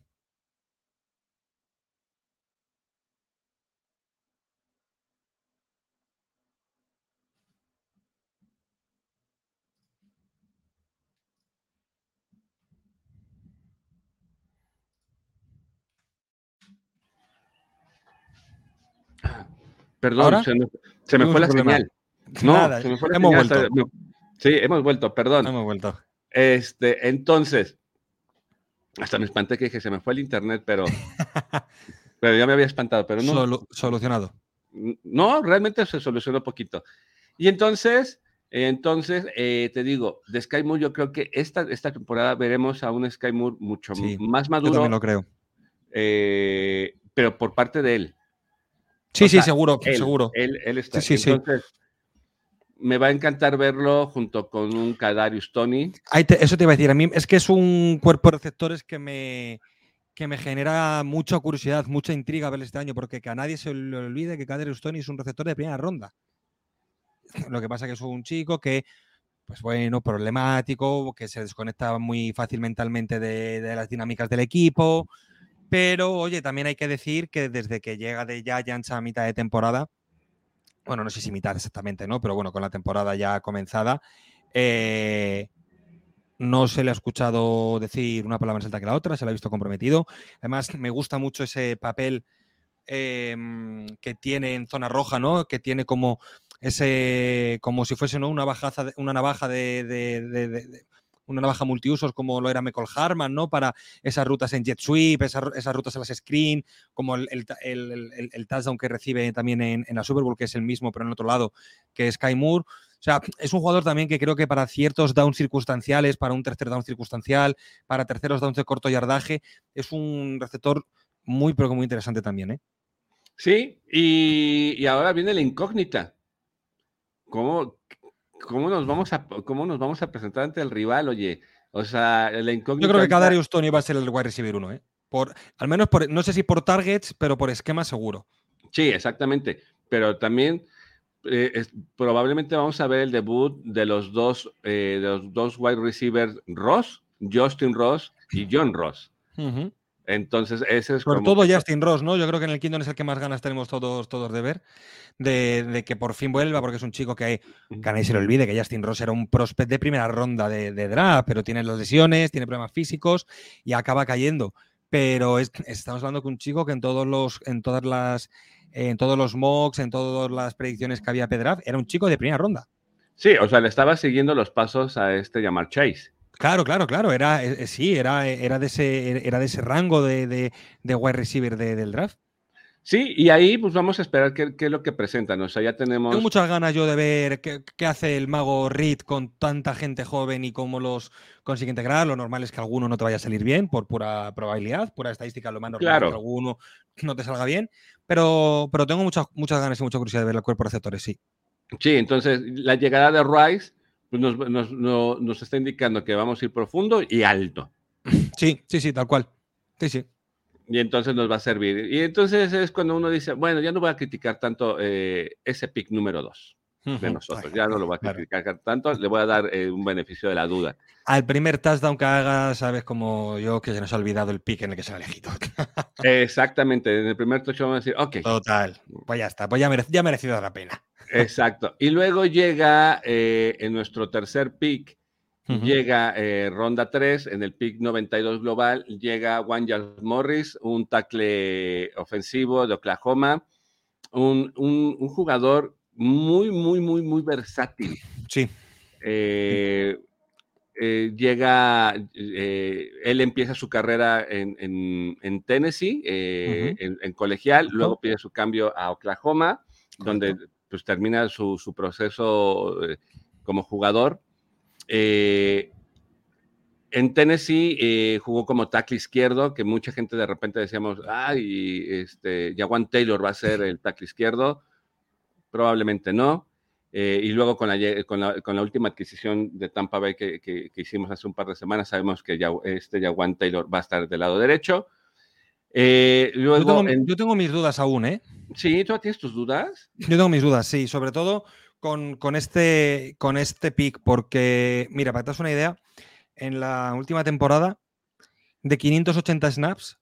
Perdón, se me, fue la señal. No, se me fue la hemos Vuelto. Sí, hemos vuelto, perdón. Hemos vuelto. Este, entonces, hasta me espanté que dije, se me fue el internet, pero, pero ya me había espantado, pero no. solucionado. No, realmente se solucionó poquito. Y entonces, entonces, eh, te digo, de Sky Moore, yo creo que esta, esta temporada veremos a un Sky Moore mucho más maduro. Yo también lo creo. Eh, pero por parte de él. Sí, sí, seguro, seguro. Él, él está. Sí, sí, entonces, me va a encantar verlo junto con un Kadarius Tony. eso te iba a decir. A mí es que es un cuerpo de receptores que me, que me genera mucha curiosidad, mucha intriga ver este año, porque que a nadie se le olvide que Kadarius Tony es un receptor de primera ronda. Lo que pasa es que es un chico que, pues bueno, problemático, que se desconecta muy fácil mentalmente de, de las dinámicas del equipo. Pero, oye, también hay que decir que desde que llega de Giants a mitad de temporada, bueno, no sé si mitad exactamente, ¿no? Pero bueno, con la temporada ya comenzada, eh, no se le ha escuchado decir una palabra más alta que la otra, se le ha visto comprometido. Además, me gusta mucho ese papel em, que tiene en zona roja, ¿no? Que tiene como ese, como si fuese ¿no? una, navaja de, una navaja multiusos como lo era Michael Harman, ¿no? Para esas rutas en jet sweep, esas, rutas en las screen, como el, el, touchdown que recibe también en, la Super Bowl, que es el mismo, pero en otro lado, que es Sky Moore. O sea, es un jugador también que creo que para ciertos downs circunstanciales, para un tercer down circunstancial, para terceros downs de corto yardaje, es un receptor muy, pero muy interesante también, ¿eh? Sí, y, y ahora viene la incógnita. ¿Cómo, ¿cómo nos vamos a, cómo nos vamos a presentar ante el rival, oye? O sea, la incógnita. Yo creo que Kadarius Tony va a ser el wide receiver uno, ¿eh? Por, al menos por, no sé si por targets, pero por esquema seguro. Sí, exactamente. Pero también eh, probablemente vamos a ver el debut de los dos, eh, de los dos wide receivers Ross, Justin Ross y John Ross. Entonces, ese es Por todo Justin Ross, ¿no? Yo creo que en el Kingdom es el que más ganas tenemos todos, todos de ver, de, que por fin vuelva, porque es un chico que, que a nadie se le olvide que Justin Ross era un prospect de primera ronda de, draft, pero tiene las lesiones, tiene problemas físicos y acaba cayendo. Pero estamos hablando de un chico que en todos los, en todas las, en todos los mocks, en todas las predicciones que había Pedraf, era un chico de primera ronda. Sí, o sea, le estaba siguiendo los pasos a este llamar Chase. Claro, claro, claro. Era, eh, eh, sí, era, era, de ese, era de ese rango de, de, wide receiver del draft. Sí, y ahí pues vamos a esperar qué, es lo que presentan. O sea, ya tenemos. Tengo muchas ganas yo de ver qué, hace el mago Reed con tanta gente joven y cómo los consigue integrar. Lo normal es que alguno no te vaya a salir bien por pura probabilidad, pura estadística, lo más normal que alguno no te salga bien. Pero, pero tengo muchas, muchas ganas y mucha curiosidad de ver el cuerpo de receptores, sí. Sí, entonces la llegada de Rice pues nos, está indicando que vamos a ir profundo y alto. Sí, sí, sí, tal cual. Sí, sí. Y entonces nos va a servir. Y entonces es cuando uno dice, bueno, ya no voy a criticar tanto eh, ese pick número dos de nosotros. Ya no lo voy a criticar tanto, le voy a dar eh, un beneficio de la duda. Al primer touchdown que haga, sabes como yo que se nos ha olvidado el pick en el que se ha elegido. Exactamente, en el primer touchdown vamos a decir, ok. Total, pues ya está, pues ya, ya ha merecido la pena. Exacto. Y luego llega eh, en nuestro tercer pick, llega eh, ronda 3, en el pick 92 global, llega Juan Morris, un tackle ofensivo de Oklahoma, un, jugador muy, muy, muy, muy versátil. Sí. Eh, llega, él empieza su carrera en, Tennessee, en, colegial, luego pide su cambio a Oklahoma, donde pues termina su, proceso eh, como jugador. Eh, en Tennessee eh, jugó como tackle izquierdo, que mucha gente de repente decíamos, ay, este, Jawan Taylor va a ser el tackle izquierdo. Probablemente no. y luego con la, última adquisición de Tampa Bay que, hicimos hace un par de semanas, sabemos que ya, este Jawan Taylor va a estar del lado derecho. Luego, yo tengo mis dudas aún, ¿eh? Sí, ¿tú tienes tus dudas? Yo tengo mis dudas, sí, sobre todo con, este, con este pick, porque, mira, para que te das una idea, en la última temporada, de 580 snaps,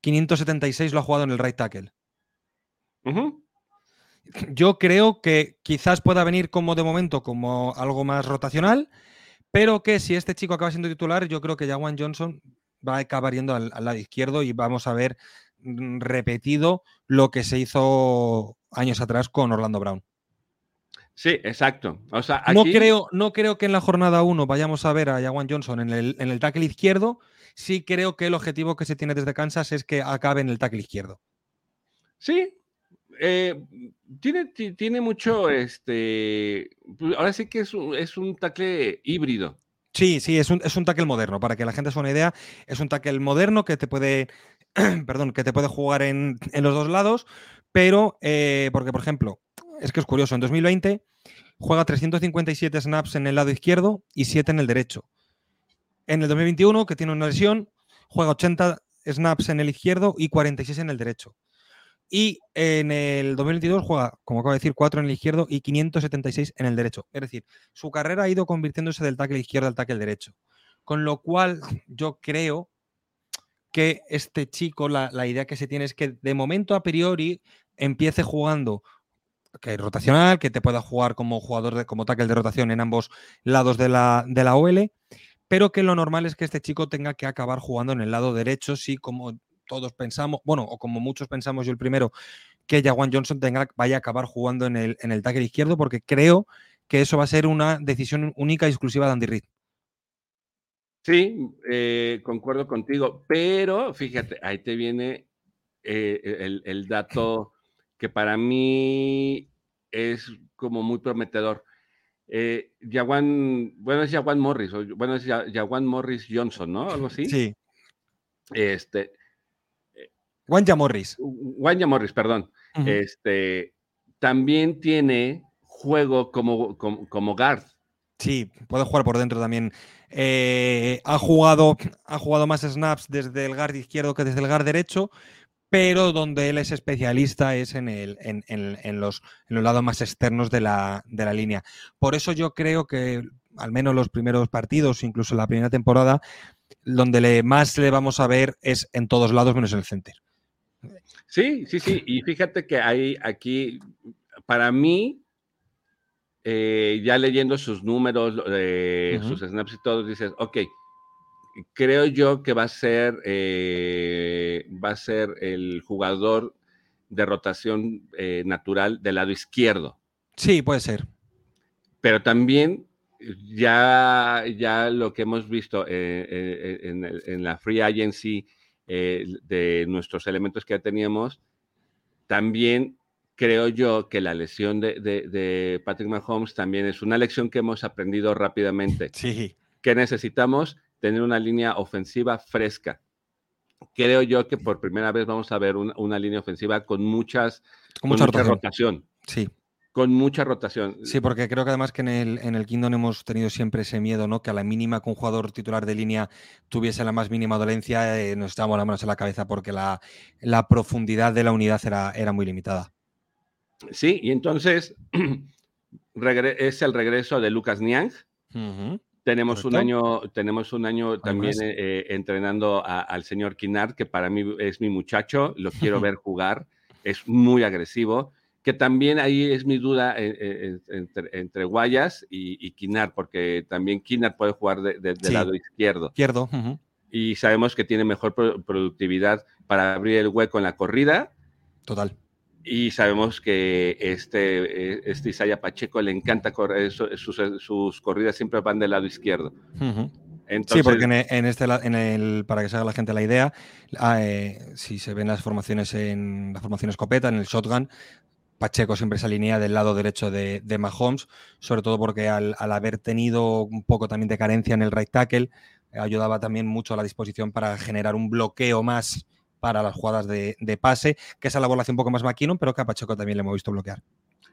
576 lo ha jugado en el right tackle. Yo creo que quizás pueda venir como de momento como algo más rotacional, pero que si este chico acaba siendo titular, yo creo que Jawan Johnson va a acabar yendo al, lado izquierdo y vamos a ver Mm, repetido lo que se hizo años atrás con Orlando Brown. Sí, exacto. O sea, no, creo, no creo que en la jornada 1 vayamos a ver a Jawan Johnson en el, en el tackle izquierdo. Sí creo que el objetivo que se tiene desde Kansas es que acabe en el tackle izquierdo. Sí, eh, tiene, tiene mucho, este, pues, ahora sí que es un, es un tackle híbrido. Sí, sí, es un, es un tackle moderno. Para que la gente se una idea, es un tackle moderno que te puede, perdón, que te puede jugar en, los dos lados, pero, eh, porque por ejemplo, es que es curioso, en 2020 juega 357 snaps en el lado izquierdo y 7 en el derecho. En el 2021, que tiene una lesión, juega 80 snaps en el izquierdo y 46 en el derecho. Y en el 2022 juega, como acabo de decir, 4 en el izquierdo y 576 en el derecho. Es decir, su carrera ha ido convirtiéndose del tackle izquierdo al tackle derecho. Con lo cual, yo creo que este chico, la, idea que se tiene es que de momento a priori empiece jugando que rotacional, que te pueda jugar como jugador de, como tackle de rotación en ambos lados de la, de la OL, pero que lo normal es que este chico tenga que acabar jugando en el lado derecho, sí, como todos pensamos, bueno, o como muchos pensamos, yo el primero, que Jawan Johnson tenga, vaya a acabar jugando en el, en el tackle izquierdo, porque creo que eso va a ser una decisión única y exclusiva de Andy Reid. Sí, eh, concuerdo contigo, pero fíjate, ahí te viene eh, el, dato que para mí es como muy prometedor. Eh, bueno, es Jawan Morris, bueno, es Jawan Morris Johnson, ¿no? Algo así. Sí. Este, Wanja Morris. Wanja Morris, perdón. Este también tiene juego como, como, guard. Sí, puede jugar por dentro también. Eh, ha, jugado, ha jugado más snaps desde el guard izquierdo que desde el guard derecho, pero donde él es especialista es en, el, en, los, en los lados más externos de la, de la línea. Por eso yo creo que al menos los primeros partidos, incluso la primera temporada, donde le, más le vamos a ver es en todos lados menos en el center. Sí, sí, sí. Y fíjate que hay aquí, para mí, eh, ya leyendo sus números, eh, sus snaps y todo, dices, ok, creo yo que va a ser, eh, va a ser el jugador de rotación natural del lado izquierdo. Sí, puede ser. Pero también ya, ya lo que hemos visto en, en, la free agency eh, de nuestros elementos que ya teníamos, también creo yo que la lesión de, Patrick Mahomes también es una lección que hemos aprendido rápidamente. Sí. Que necesitamos tener una línea ofensiva fresca. Creo yo que por primera vez vamos a ver una, línea ofensiva con muchas con mucha, rotación. Sí con mucha rotación. Sí, porque creo que además que en el, en el Kingdom hemos tenido siempre ese miedo, ¿no? Que a la mínima que un jugador titular de línea tuviese la más mínima dolencia, eh, nos echábamos las manos en la cabeza porque la, profundidad de la unidad era, era muy limitada. Sí, y entonces es el regreso de Lucas Niang. Tenemos un año, tenemos un año también eh, entrenando al señor Kinar, que para mí es mi muchacho, lo quiero ver jugar, es muy agresivo que también ahí es mi duda eh, eh, entre, Guayas y, Quinar, porque también Quinar puede jugar del lado izquierdo. Izquierdo. Y sabemos que tiene mejor productividad para abrir el hueco en la corrida. Total. Y sabemos que este, eh, este Isaya Pacheco le encanta correr, sus, corridas siempre van del lado izquierdo. sí, porque en, este, en el, para que se haga la gente la idea, ah, si se ven las formaciones en la formación escopeta, en el shotgun, Pacheco siempre se alinea del lado derecho de, Mahomes, sobre todo porque al, haber tenido un poco también de carencia en el right tackle, ayudaba también mucho a la disposición para generar un bloqueo más para las jugadas de, pase, que esa labor la hace un poco más maquino, pero que a Pacheco también le hemos visto bloquear.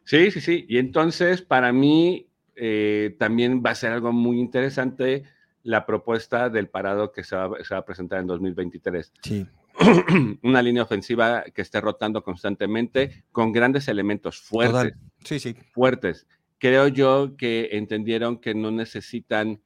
Sí, sí, sí. Y entonces, para mí, eh, también va a ser algo muy interesante la propuesta del parado que se va, se va a presentar en 2023. Sí. una línea ofensiva que esté rotando constantemente con grandes elementos fuertes. Sí, sí. Fuertes. Creo yo que entendieron que no necesitan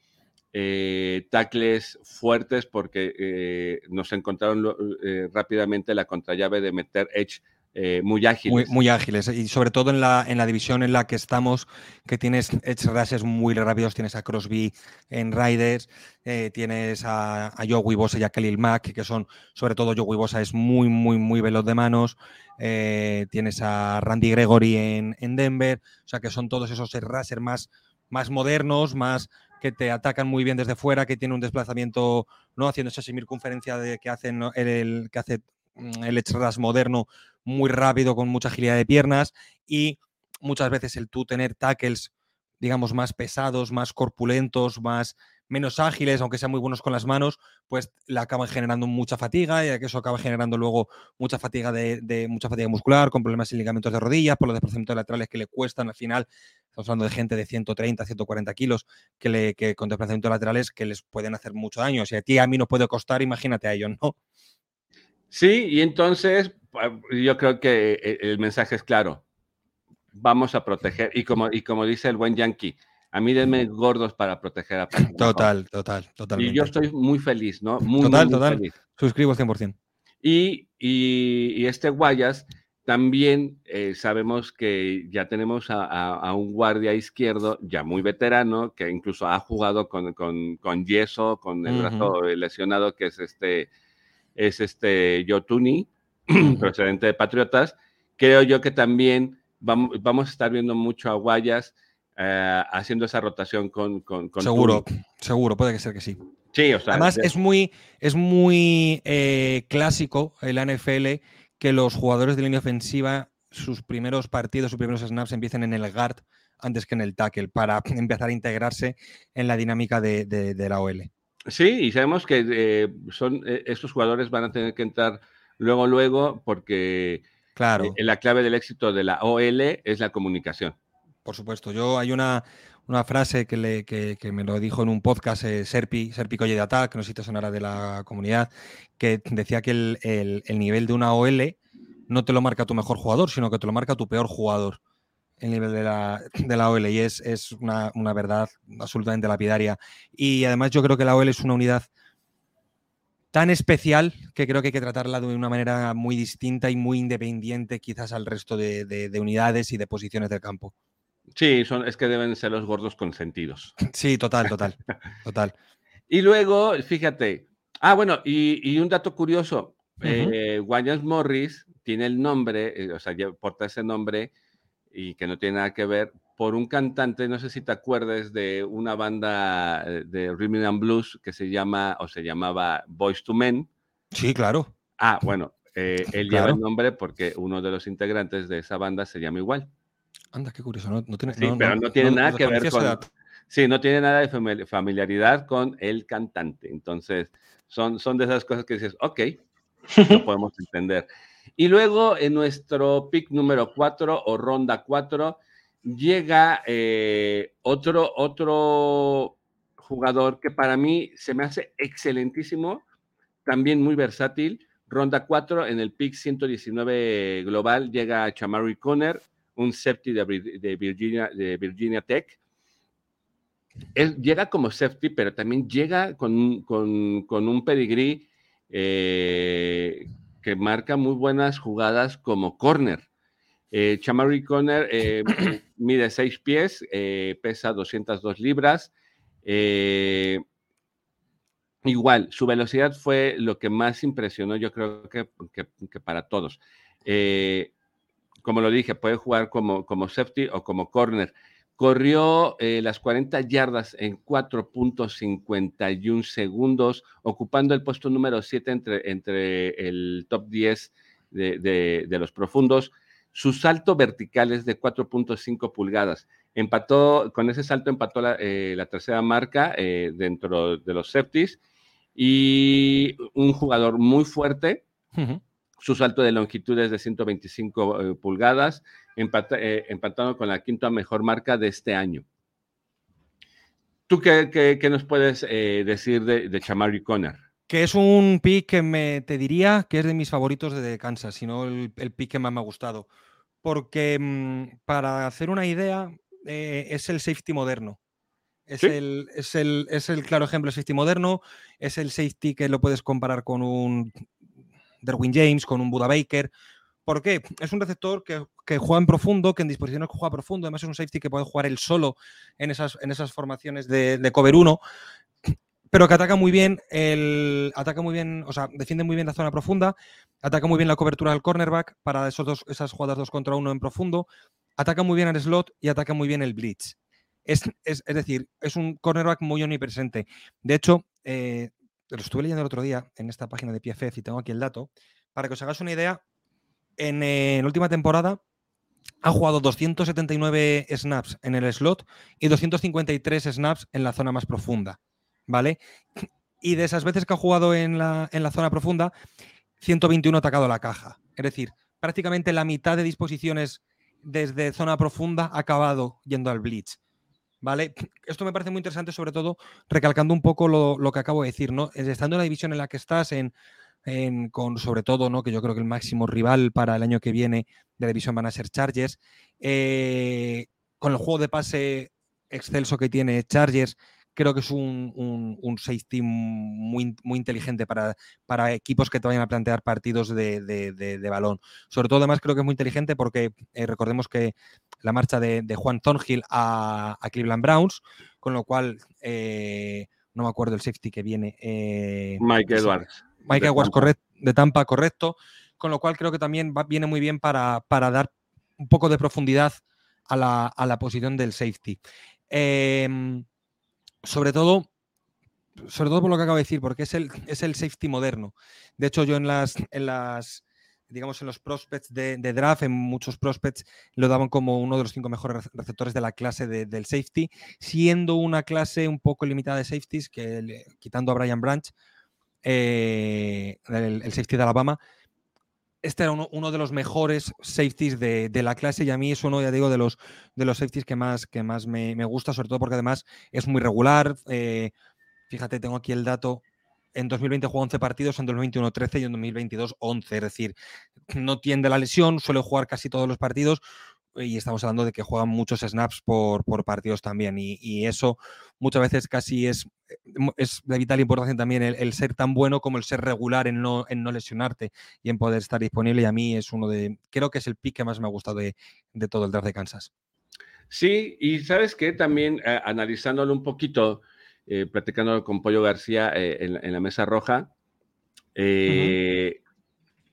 eh, tackles fuertes porque eh, nos encontraron eh, rápidamente la contrallave de meter edge eh, muy ágiles. Muy, ágiles. Y sobre todo en la, en la división en la que estamos, que tienes edge rushes muy rápidos, tienes a Crosby en Riders, eh, tienes a, a Joey Bosa y a Khalil Mack, que son, sobre todo Joey Bosa es muy, muy, muy veloz de manos. Eh, tienes a Randy Gregory en, en, Denver, o sea que son todos esos edge más, más modernos, más que te atacan muy bien desde fuera, que tienen un desplazamiento, ¿no? Haciendo esa circunferencia de que hacen el, que hace mm, el edge rush moderno muy rápido, con mucha agilidad de piernas y muchas veces el tú tener tackles, digamos, más pesados, más corpulentos, más menos ágiles, aunque sean muy buenos con las manos, pues le acaban generando mucha fatiga y eso acaba generando luego mucha fatiga de, mucha fatiga muscular, con problemas en ligamentos de rodillas, por los desplazamientos laterales que le cuestan al final. Estamos hablando de gente de 130, 140 kilos que, le, que con desplazamientos laterales que les pueden hacer mucho daño. Si a ti a mí no puede costar, imagínate a ellos, ¿no? Sí, y entonces yo creo que eh, el mensaje es claro. Vamos a proteger, y como, y como dice el buen Yankee, a mí denme gordos para proteger a Total, total, total. Y yo estoy muy feliz, ¿no? Muy, total, total. Suscribo 100%. Y, y, este Guayas también eh, sabemos que ya tenemos a, un guardia izquierdo ya muy veterano, que incluso ha jugado con, con, con yeso, con el brazo lesionado, que es este, es este Yotuni, procedente de Patriotas, creo yo que también vamos, vamos a estar viendo mucho a Guayas eh, haciendo esa rotación con... con, seguro, seguro, puede que ser que sí. Sí, o sea, Además, es muy, es muy eh, clásico en la NFL que los jugadores de línea ofensiva, sus primeros partidos, sus primeros snaps empiecen en el guard antes que en el tackle, para empezar a integrarse en la dinámica de, de, la OL. Sí, y sabemos que eh, son, estos jugadores van a tener que entrar luego, luego, porque claro. Eh, la clave del éxito de la OL es la comunicación. Por supuesto, yo hay una, una frase que, le, que, me lo dijo en un podcast eh, Serpi, Serpi Colle de Attack, que no sé si te sonará de la comunidad, que decía que el, el, nivel de una OL no te lo marca tu mejor jugador, sino que te lo marca tu peor jugador el nivel de la, de la OL y es, es una, una, verdad absolutamente lapidaria. Y además yo creo que la OL es una unidad tan especial que creo que hay que tratarla de una manera muy distinta y muy independiente quizás al resto de, unidades y de posiciones del campo. Sí, son, es que deben ser los gordos consentidos. Sí, total, total, total. y luego, fíjate, ah, bueno, y, un dato curioso, uh Morris tiene el nombre, eh, o sea, porta ese nombre y que no tiene nada que ver por un cantante, no sé si te acuerdas de una banda eh, de rhythm and blues que se llama o se llamaba Boys to Men. Sí, claro. Ah, bueno, eh, él lleva el nombre porque uno de los integrantes de esa banda se llama igual. Anda, qué curioso. No, tiene, sí, pero no tiene nada que ver con. Sí, no tiene nada de familiaridad con el cantante. Entonces, son, son de esas cosas que dices, ok, lo podemos entender. Y luego en nuestro pick número 4 o ronda 4 llega eh, otro, otro jugador que para mí se me hace excelentísimo, también muy versátil. Ronda 4 en el pick 119 global llega Chamari Conner, un safety de, Virginia, de Virginia Tech. Él llega como safety, pero también llega con, con, con un pedigrí eh, que marca muy buenas jugadas como corner. Eh, Chamari Conner eh, mide 6 pies, eh, pesa 202 libras. Eh, igual, su velocidad fue lo que más impresionó, yo creo que, para todos. como lo dije, puede jugar como, como safety o como corner. Corrió las 40 yardas en 4.51 segundos, ocupando el puesto número 7 entre, entre el top 10 de, de los profundos. Su salto vertical es de 4.5 pulgadas. Empató, con ese salto empató la, eh, tercera marca eh, dentro de los safeties y un jugador muy fuerte. Su salto de longitud es de 125 eh, pulgadas, empatado con la quinta mejor marca de este año. ¿Tú qué, nos puedes decir de, de Chamari Conner? Que es un pick que me te diría que es de mis favoritos de Kansas, sino el, el pick que más me ha gustado porque mm, para hacer una idea, eh, es el safety moderno. Es, el, es, el, es, el, claro ejemplo de safety moderno, es el safety que lo puedes comparar con un Derwin James, con un Buda Baker, ¿Por qué? Es un receptor que, juega en profundo, que en disposiciones que juega profundo, además es un safety que puede jugar él solo en esas, en esas formaciones de, de cover 1 pero que ataca muy bien el ataca muy bien, o sea, defiende muy bien la zona profunda, ataca muy bien la cobertura del cornerback para esos dos, esas jugadas dos contra uno en profundo, ataca muy bien el slot y ataca muy bien el blitz. Es, decir, es un cornerback muy omnipresente. De hecho, eh, lo estuve leyendo el otro día en esta página de PFF y tengo aquí el dato. Para que os hagáis una idea, en, eh, la última temporada ha jugado 279 snaps en el slot y 253 snaps en la zona más profunda. ¿Vale? Y de esas veces que ha jugado en la, zona profunda, 121 ha atacado la caja. Es decir, prácticamente la mitad de disposiciones desde zona profunda ha acabado yendo al blitz. ¿Vale? Esto me parece muy interesante, sobre todo recalcando un poco lo, que acabo de decir, ¿no? Estando en la división en la que estás, en, con sobre todo, ¿no? Que yo creo que el máximo rival para el año que viene de la división van a ser Chargers. Eh, con el juego de pase excelso que tiene Chargers, creo que es un, un, safety muy, muy inteligente para, para, equipos que te vayan a plantear partidos de, balón. Sobre todo, además, creo que es muy inteligente porque eh, recordemos que la marcha de, Juan Thornhill a, Cleveland Browns, con lo cual eh, no me acuerdo el safety que viene. Eh, Mike Edwards. Mike Edwards, correcto, de Tampa, correcto. Con lo cual creo que también viene muy bien para, para, dar un poco de profundidad a la, a la posición del safety. Eh, sobre todo, sobre todo por lo que acabo de decir, porque es el, es el safety moderno. De hecho, yo en las, en las digamos, en los prospects de, draft, en muchos prospects lo daban como uno de los cinco mejores receptores de la clase del safety, siendo una clase un poco limitada de safeties, que quitando a Brian Branch, eh, el, safety de Alabama, este era uno, de los mejores safeties de, la clase y a mí es uno, ya digo, de los, de los safeties que más, que más me, gusta, sobre todo porque además es muy regular. Eh, fíjate, tengo aquí el dato. En 2020 jugó 11 partidos, en 2021 13 y en 2022 11. Es decir, no tiende la lesión, suele jugar casi todos los partidos y estamos hablando de que juegan muchos snaps por, partidos también. Y, eso muchas veces casi es, eh, es de vital importancia también el, ser tan bueno como el ser regular en no, en no lesionarte y en poder estar disponible. Y a mí es uno de, creo que es el pick que más me ha gustado de, todo el draft de Kansas. Sí, y sabes que también eh, analizándolo un poquito, eh, platicando con Pollo García en, la mesa roja,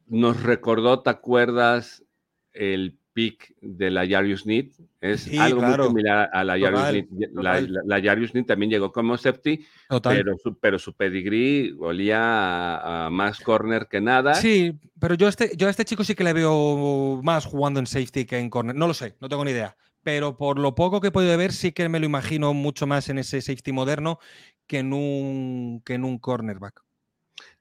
nos recordó, ¿te acuerdas? El pick de la Jarius Need. Es algo muy similar a la Jarius Need. La, Jarius Need también llegó como safety, pero su, pero su pedigree olía a, más corner que nada. Sí, pero yo a, este, yo a este chico sí que le veo más jugando en safety que en corner. No lo sé, no tengo ni idea. Pero por lo poco que he podido ver, sí que me lo imagino mucho más en ese safety moderno que en un, que en un cornerback.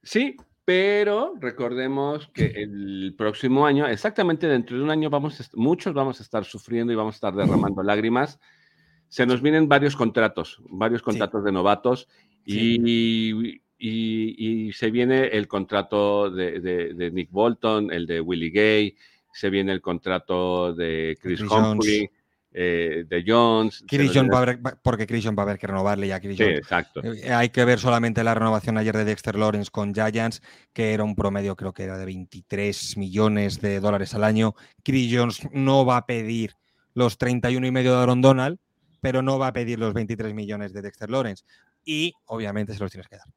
Sí, pero recordemos que el próximo año, exactamente dentro de un año, vamos muchos vamos a estar sufriendo y vamos a estar derramando lágrimas. Se nos vienen varios contratos, varios contratos de novatos y, y, se viene el contrato de, Nick Bolton, el de Willie Gay, se viene el contrato de Chris, Humphrey. Eh, de Jones. porque Chris Jones va a haber que renovarle ya. Chris sí, exacto. Eh, hay que ver solamente la renovación ayer de Dexter Lawrence con Giants, que era un promedio, creo que era de 23 millones de dólares al año. Chris Jones no va a pedir los 31 y medio de Aaron Donald, pero no va a pedir los 23 millones de Dexter Lawrence. Y obviamente se los tienes que dar.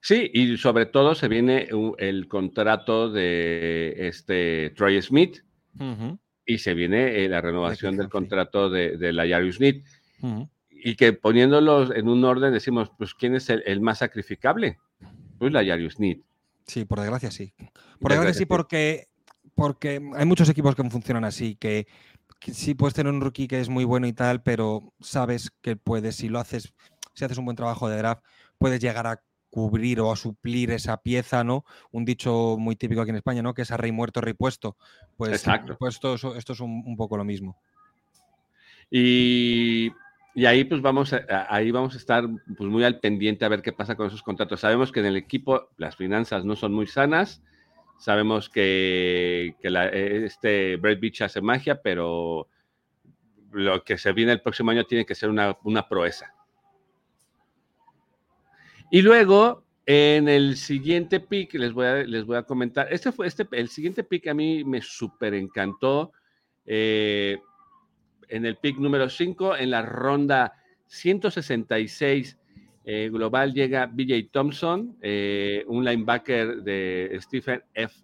Sí, y sobre todo se viene el contrato de este Troy Smith, y se viene eh, la renovación del contrato de, la Yarius Need. Y que poniéndolos en un orden decimos, pues, ¿quién es el, más sacrificable? Pues la Yarius Need. Sí, por desgracia sí. Por desgracia, sí, porque, porque hay muchos equipos que funcionan así, que, sí puedes tener un rookie que es muy bueno y tal, pero sabes que puedes, si lo haces, si haces un buen trabajo de draft, puedes llegar a cubrir o a suplir esa pieza, ¿no? Un dicho muy típico aquí en España, ¿no? Que es a rey muerto, rey puesto. Pues, Exacto. pues esto, esto es un, poco lo mismo. Y, ahí pues vamos a, ahí vamos a estar pues muy al pendiente a ver qué pasa con esos contratos. Sabemos que en el equipo las finanzas no son muy sanas. Sabemos que, este Brett Beach hace magia, pero lo que se viene el próximo año tiene que ser una, una proeza. Y luego, En el siguiente pick les voy a, les voy a comentar. Este fue este, el siguiente pick a mí me súper encantó. Eh, en el pick número 5, en la ronda 166 eh, global, llega BJ Thompson, eh, un linebacker de Stephen F.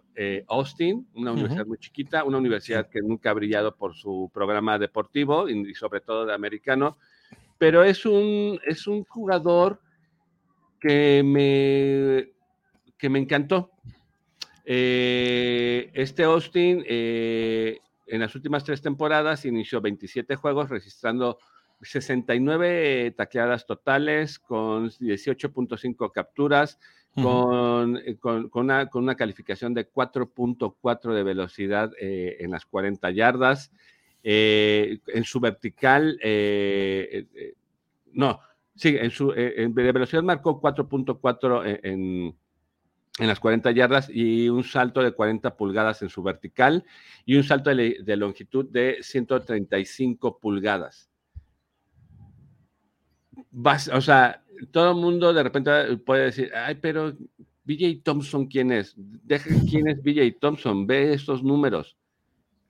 Austin, una universidad muy chiquita, una universidad que nunca ha brillado por su programa deportivo y, sobre todo de americano, pero es un, es un jugador que me, que me encantó. Eh, este Austin eh, en las últimas tres temporadas inició 27 juegos registrando 69 tacleadas totales con 18.5 capturas, con, eh, con, con, una, con, una, calificación de 4.4 de velocidad en las 40 yardas. en su vertical, no, Sí, en su eh, de velocidad marcó 4.4 e, en, en, las 40 yardas y un salto de 40 pulgadas en su vertical y un salto de, longitud de 135 pulgadas. o sea, todo el mundo de repente puede decir, ay, pero BJ Thompson, ¿quién es? Deja quién es BJ Thompson, ve estos números.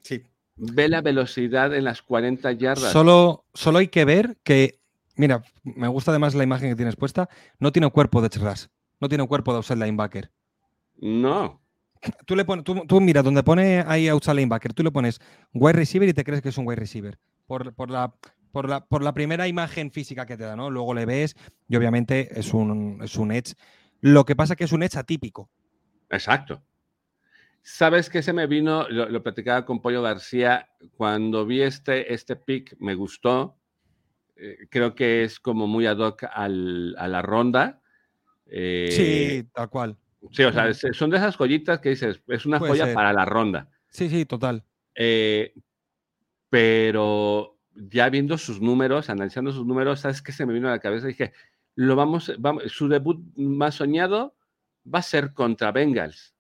Sí. Ve la velocidad en las 40 yardas. Solo, solo hay que ver que Mira, me gusta además la imagen que tienes puesta. No tiene cuerpo de Chras. No tiene cuerpo de outside linebacker. No. Tú, le pones, tú, mira, donde pone ahí outside linebacker, tú le pones wide receiver y te crees que es un wide receiver. Por, por, la, por, la, por la primera imagen física que te da, ¿no? Luego le ves y obviamente es un, es un edge. Lo que pasa es que es un edge atípico. Exacto. ¿Sabes qué se me vino? Lo, lo, platicaba con Pollo García. Cuando vi este, este pick, me gustó. Eh, creo que es como muy ad hoc al, a la ronda. Eh, sí, tal cual. Sí, o sea, son de esas joyitas que dices, es una joya para la ronda. Sí, sí, total. Eh, pero ya viendo sus números, analizando sus números, ¿sabes qué se me vino a la cabeza? Dije, lo vamos, vamos, su debut más soñado va a ser contra Bengals.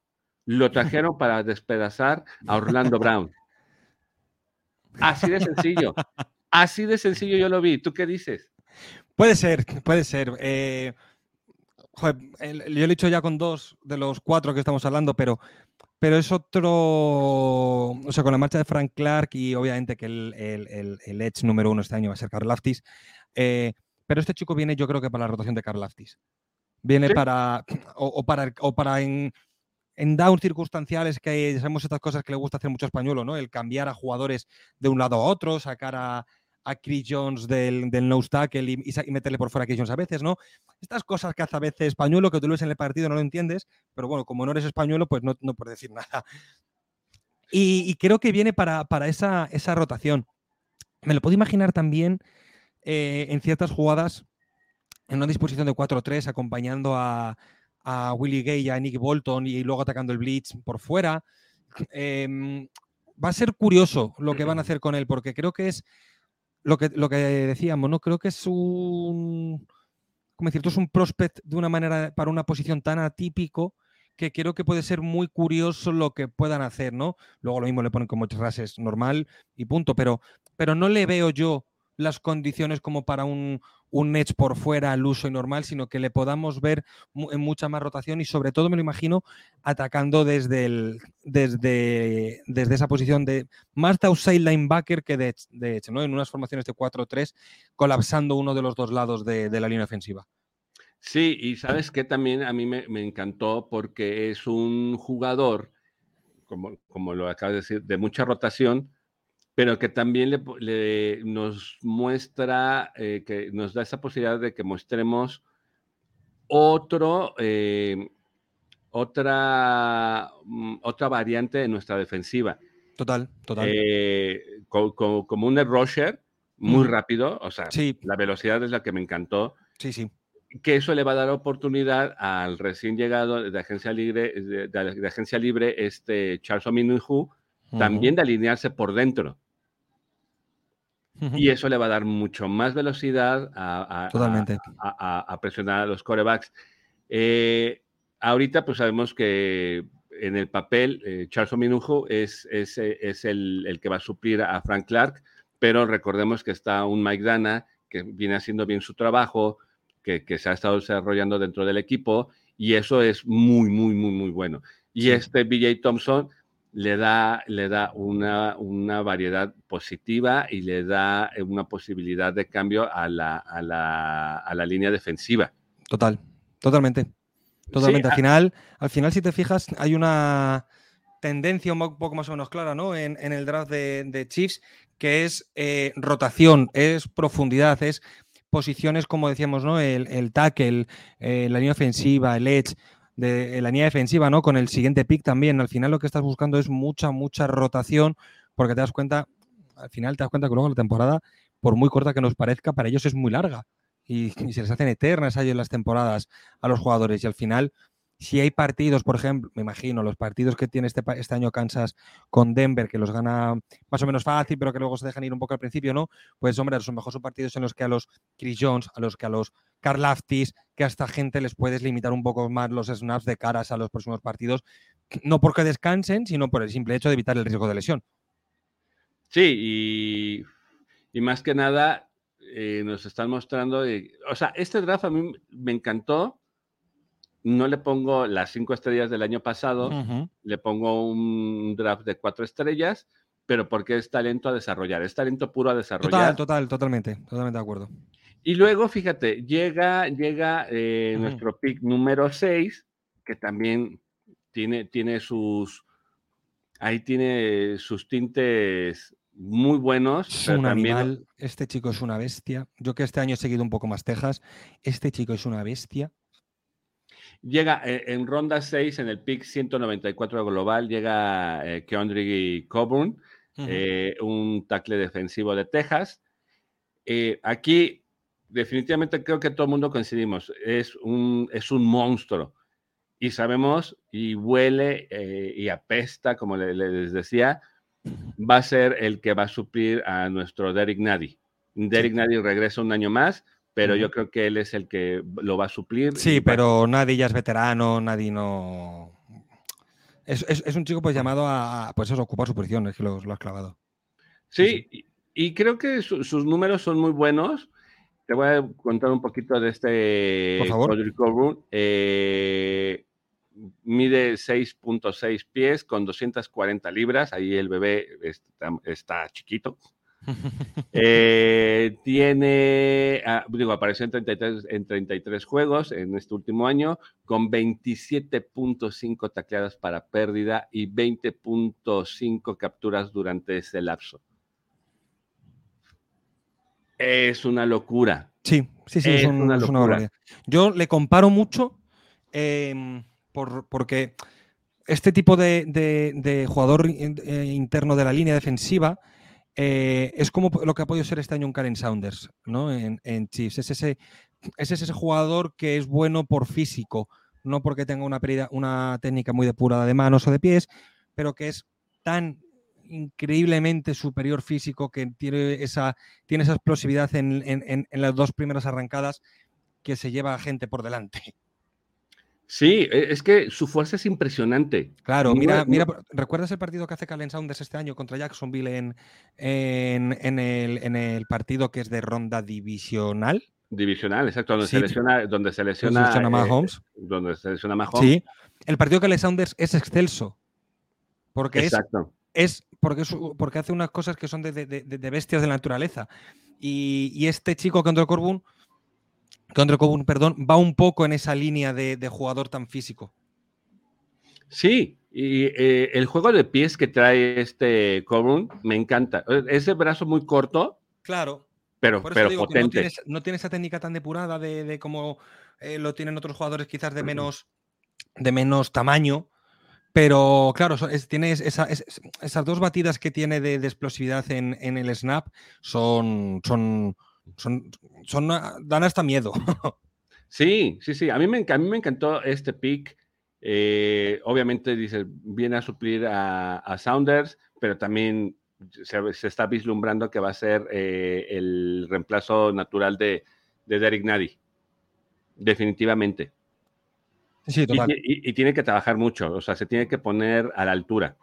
Lo trajeron para despedazar a Orlando Brown. Así de sencillo. Así de sencillo yo lo vi. ¿Tú qué dices? Puede ser, puede ser. Eh, yo lo he dicho ya con dos de los cuatro que estamos hablando, pero, pero es otro. O sea, con la marcha de Frank Clark y obviamente que el, el, Edge número uno este año va a ser Carl Laftis. Eh, pero este chico viene, yo creo que para la rotación de Carl Laftis. Viene para. O, para, o para en, en downs circunstanciales que sabemos estas cosas que le gusta hacer mucho español, ¿no? El cambiar a jugadores de un lado a otro, sacar a, a Chris Jones del, del nose tackle y, meterle por fuera a Chris Jones a veces, ¿no? Estas cosas que hace a veces español, que tú lo ves en el partido no lo entiendes, pero bueno, como no eres español, pues no, no puedes decir nada. Y, creo que viene para, esa, esa, rotación. Me lo puedo imaginar también eh, en ciertas jugadas, en una disposición de 4-3, acompañando a, a Willie Gay y a Nick Bolton y luego atacando el blitz por fuera. Em, va a ser curioso lo que van a hacer con él, porque creo que es lo que, lo que decíamos, ¿no? Creo que es un. ¿Cómo decir? Es un prospect de una manera para una posición tan atípico que creo que puede ser muy curioso lo que puedan hacer, ¿no? Luego lo mismo le ponen como rases normal y punto, pero, pero no le veo yo las condiciones como para un, un Edge por fuera al uso y normal, sino que le podamos ver en mucha más rotación y sobre todo me lo imagino atacando desde, desde, desde esa posición de más de outside linebacker que de, de Edge, ¿no? En unas formaciones de 4-3, colapsando uno de los dos lados de, la línea ofensiva. Sí, y sabes que también a mí me, me, encantó porque es un jugador, como, como lo acabas de decir, de mucha rotación, pero que también le, nos muestra, eh, que nos da esa posibilidad de que mostremos otro, eh, otra, mm, otra variante de nuestra defensiva. Total, total. Eh, como un rusher muy rápido, o sea, la velocidad es la que me encantó. Sí, sí. Que eso le va a dar oportunidad al recién llegado de agencia libre, de, agencia libre, este Charles Ominuhu, también de alinearse por dentro. Y eso le va a dar mucho más velocidad a, a, presionar a los corebacks. Eh, ahorita, pues sabemos que en el papel, eh, Charles Ominujo es, es, es el, el, que va a suplir a Frank Clark, pero recordemos que está un Mike Dana que viene haciendo bien su trabajo, que, que se ha estado desarrollando dentro del equipo y eso es muy, muy, muy, muy bueno. Y este BJ Thompson le da, le da una, una, variedad positiva y le da una posibilidad de cambio a la, a la, a la línea defensiva. Total, totalmente. Totalmente. al, final, al final, si te fijas, hay una tendencia un poco más o menos clara ¿no? en, en el draft de, de, Chiefs, que es eh, rotación, es profundidad, es posiciones como decíamos, ¿no? El, el tackle, eh, la línea ofensiva, el edge, de la línea defensiva, ¿no? Con el siguiente pick también. Al final lo que estás buscando es mucha, mucha rotación, porque te das cuenta, al final te das cuenta que luego la temporada, por muy corta que nos parezca, para ellos es muy larga. Y, y se les hacen eternas ahí en las temporadas a los jugadores. Y al final, si hay partidos, por ejemplo, me imagino, los partidos que tiene este, este, año Kansas con Denver, que los gana más o menos fácil, pero que luego se dejan ir un poco al principio, ¿no? Pues, hombre, son mejor son partidos en los que a los Chris Jones, a los que a los Carl Aftis, que a esta gente les puedes limitar un poco más los snaps de caras a los próximos partidos, no porque descansen, sino por el simple hecho de evitar el riesgo de lesión. Sí, y, más que nada eh, nos están mostrando, o sea, este draft a mí me encantó no le pongo las cinco estrellas del año pasado, le pongo un draft de cuatro estrellas, pero porque es talento a desarrollar, es talento puro a desarrollar. Total, total, totalmente, totalmente de acuerdo. Y luego, fíjate, llega, llega eh, nuestro pick número 6, que también tiene, tiene sus, ahí tiene sus tintes muy buenos. Es un animal, este chico es una bestia. Yo que este año he seguido un poco más Texas, este chico es una bestia. Llega eh, en ronda 6, en el pick 194 global, llega eh, Keondre Coburn, eh, un tackle defensivo de Texas. Eh, aquí, definitivamente creo que todo el mundo coincidimos, es un, es un monstruo. Y sabemos, y huele y apesta, como les decía, va a ser el que va a suplir a nuestro Derek Nady. Derek Nady regresa un año más, pero yo creo que él es el que lo va a suplir. Sí, pero nadie ya es veterano, nadie no. Es, un chico pues llamado a, pues eso, ocupar su posición, es que lo, has clavado. Sí, Y, creo que sus números son muy buenos. Te voy a contar un poquito de este Por favor. Eh, mide 6.6 pies con 240 libras. Ahí el bebé está chiquito. Eh, tiene, ah, digo, apareció en 33, en 33 juegos en este último año, con 27.5 tacleadas para pérdida y 20.5 capturas durante ese lapso. Es una locura. Sí, sí, sí, es, una, locura. Yo le comparo mucho em, porque este tipo de, jugador eh, interno de la línea defensiva eh, es como lo que ha podido ser este año un Karen Saunders, ¿no? En, Chiefs. Es ese, es ese jugador que es bueno por físico, no porque tenga una, técnica muy depurada de manos o de pies, pero que es tan increíblemente superior físico que tiene esa, tiene esa explosividad en, en las dos primeras arrancadas que se lleva a gente por delante. Sí, e, es que su fuerza es impresionante. Claro, mira, mira, ¿recuerdas el partido que hace Calen Saunders este año contra Jacksonville en, en, el, partido que es de ronda divisional? Divisional, exacto, donde se lesiona, donde se lesiona, eh, Mahomes. donde se lesiona Mahomes. Sí, el partido que Calen Saunders es excelso. Porque exacto. es, porque, porque hace unas cosas que son de, bestias de la naturaleza. Y, y este chico contra Corbun que André Coburn, perdón, va un poco en esa línea de, jugador tan físico. Sí, y eh, el juego de pies que trae este Coburn me encanta. E, ese brazo muy corto. Claro. Pero, pero potente. No tiene, esa técnica tan depurada de, de como eh, lo tienen otros jugadores quizás de menos, de menos tamaño. Pero claro, tiene esas dos batidas que tiene de, explosividad en, en, el snap son, son, son, son dan hasta miedo. Sí, sí, sí. A mí me, a mí me encantó este pick. Eh, obviamente, dice, viene a suplir a, Sounders, pero también se, está vislumbrando que va a ser eh, el reemplazo natural de, de Derek Nady. Definitivamente. Sí, total. Y, y, tiene que trabajar mucho, o sea, se tiene que poner a la altura.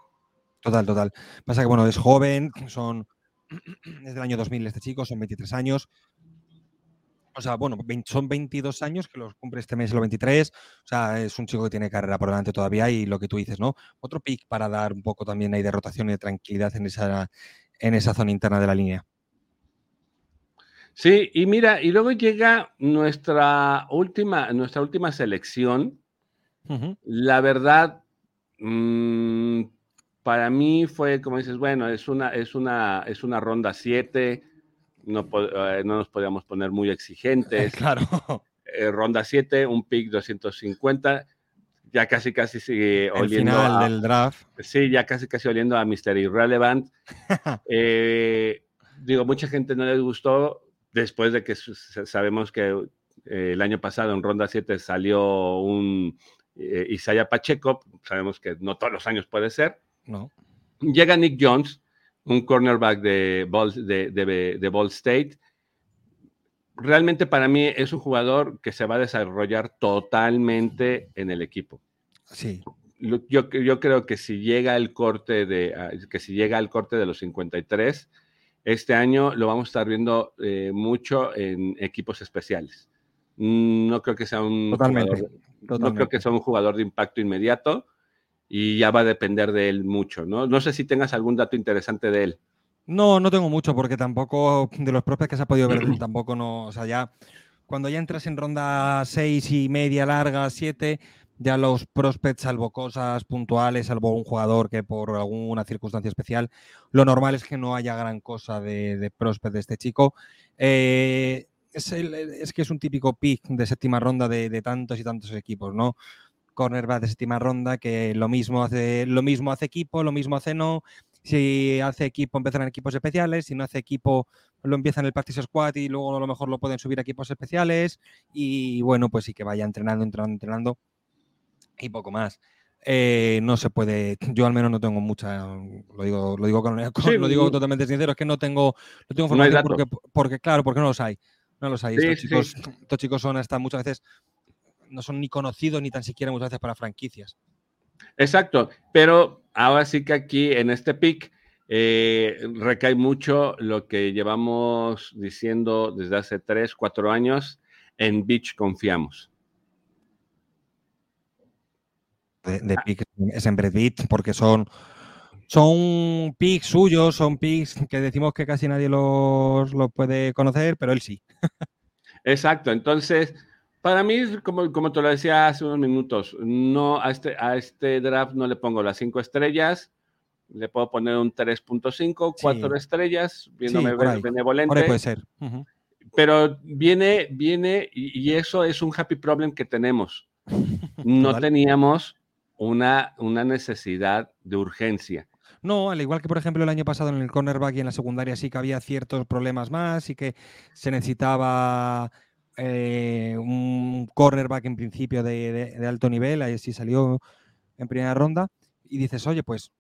Total, total. Pasa que, bueno, es joven, son desde el año 2000 este chico, son 23 años. O sea, bueno, son 22 años que los cumple este mes, los 23. O sea, es un chico que tiene carrera por delante todavía y lo que tú dices, ¿no? Otro pick para dar un poco también ahí de rotación y de tranquilidad en esa, en esa zona interna de la línea. Sí, y mira, y luego llega nuestra última, nuestra última selección. La verdad, mmm, para mí fue, como dices, bueno, es una, es una, es una ronda 7, no, eh, no, nos podíamos poner muy exigentes. Claro. Eh, ronda 7, un pick 250, ya casi casi sigue oliendo. El final del draft. Sí, ya casi casi oliendo a Mr. Irrelevant. eh, digo, mucha gente no les gustó después de que sabemos que el año pasado en ronda 7 salió un Isaiah Pacheco, sabemos que no todos los años puede ser. No. Llega Nick Jones, un cornerback de Ball, de, Ball State. Realmente para mí es un jugador que se va a desarrollar totalmente en el equipo. Sí. Yo, yo creo que si llega el corte de ah, que si llega al corte de los 53, este año lo vamos a estar viendo eh, mucho en equipos especiales. No creo que sea un totalmente. no creo que sea un jugador de impacto inmediato y ya va a depender de él mucho, ¿no? No sé si tengas algún dato interesante de él. No, no tengo mucho porque tampoco, de los prospects que se ha podido ver, tampoco no, o sea, ya cuando ya entras en ronda 6 y media larga, 7, ya los prospects, salvo cosas puntuales, salvo un jugador que por alguna circunstancia especial, lo normal es que no haya gran cosa de, de prospect de este chico. Eh, es, es, que es un típico pick de séptima ronda de, de tantos y tantos equipos, ¿no? Cornerback de séptima ronda que lo mismo hace, lo mismo hace equipo, lo mismo hace no. Si hace equipo, empiezan en equipos especiales. Si no hace equipo, lo empiezan en el practice squad y luego a lo mejor lo pueden subir a equipos especiales. Y bueno, pues sí que vaya entrenando, entrenando, entrenando y poco más. Eh, no se puede, yo al menos no tengo mucha, lo digo, lo digo, con, lo digo totalmente sincero, es que no tengo, no tengo información porque, porque, claro, porque no los hay. No los hay. estos, chicos, estos chicos son hasta muchas veces no son ni conocidos ni tan siquiera muchas veces para franquicias. Exacto, pero ahora sí que aquí en este pick eh, recae mucho lo que llevamos diciendo desde hace tres, cuatro años, en Beach confiamos. De, pick es en Beach porque son, son picks suyos, son picks que decimos que casi nadie los, los puede conocer, pero él sí. Exacto, entonces para mí, como, como te lo decía hace unos minutos, no a este, a este draft no le pongo las cinco estrellas, le puedo poner un 3.5, cuatro estrellas, viéndome benevolente. puede ser. Pero viene, viene, y, eso es un happy problem que tenemos. No teníamos una, una necesidad de urgencia. No, al igual que por ejemplo el año pasado en el cornerback y en la secundaria sí que había ciertos problemas más y que se necesitaba eh, un cornerback en principio de, alto nivel, ahí sí salió en primera ronda, y dices, oye, pues,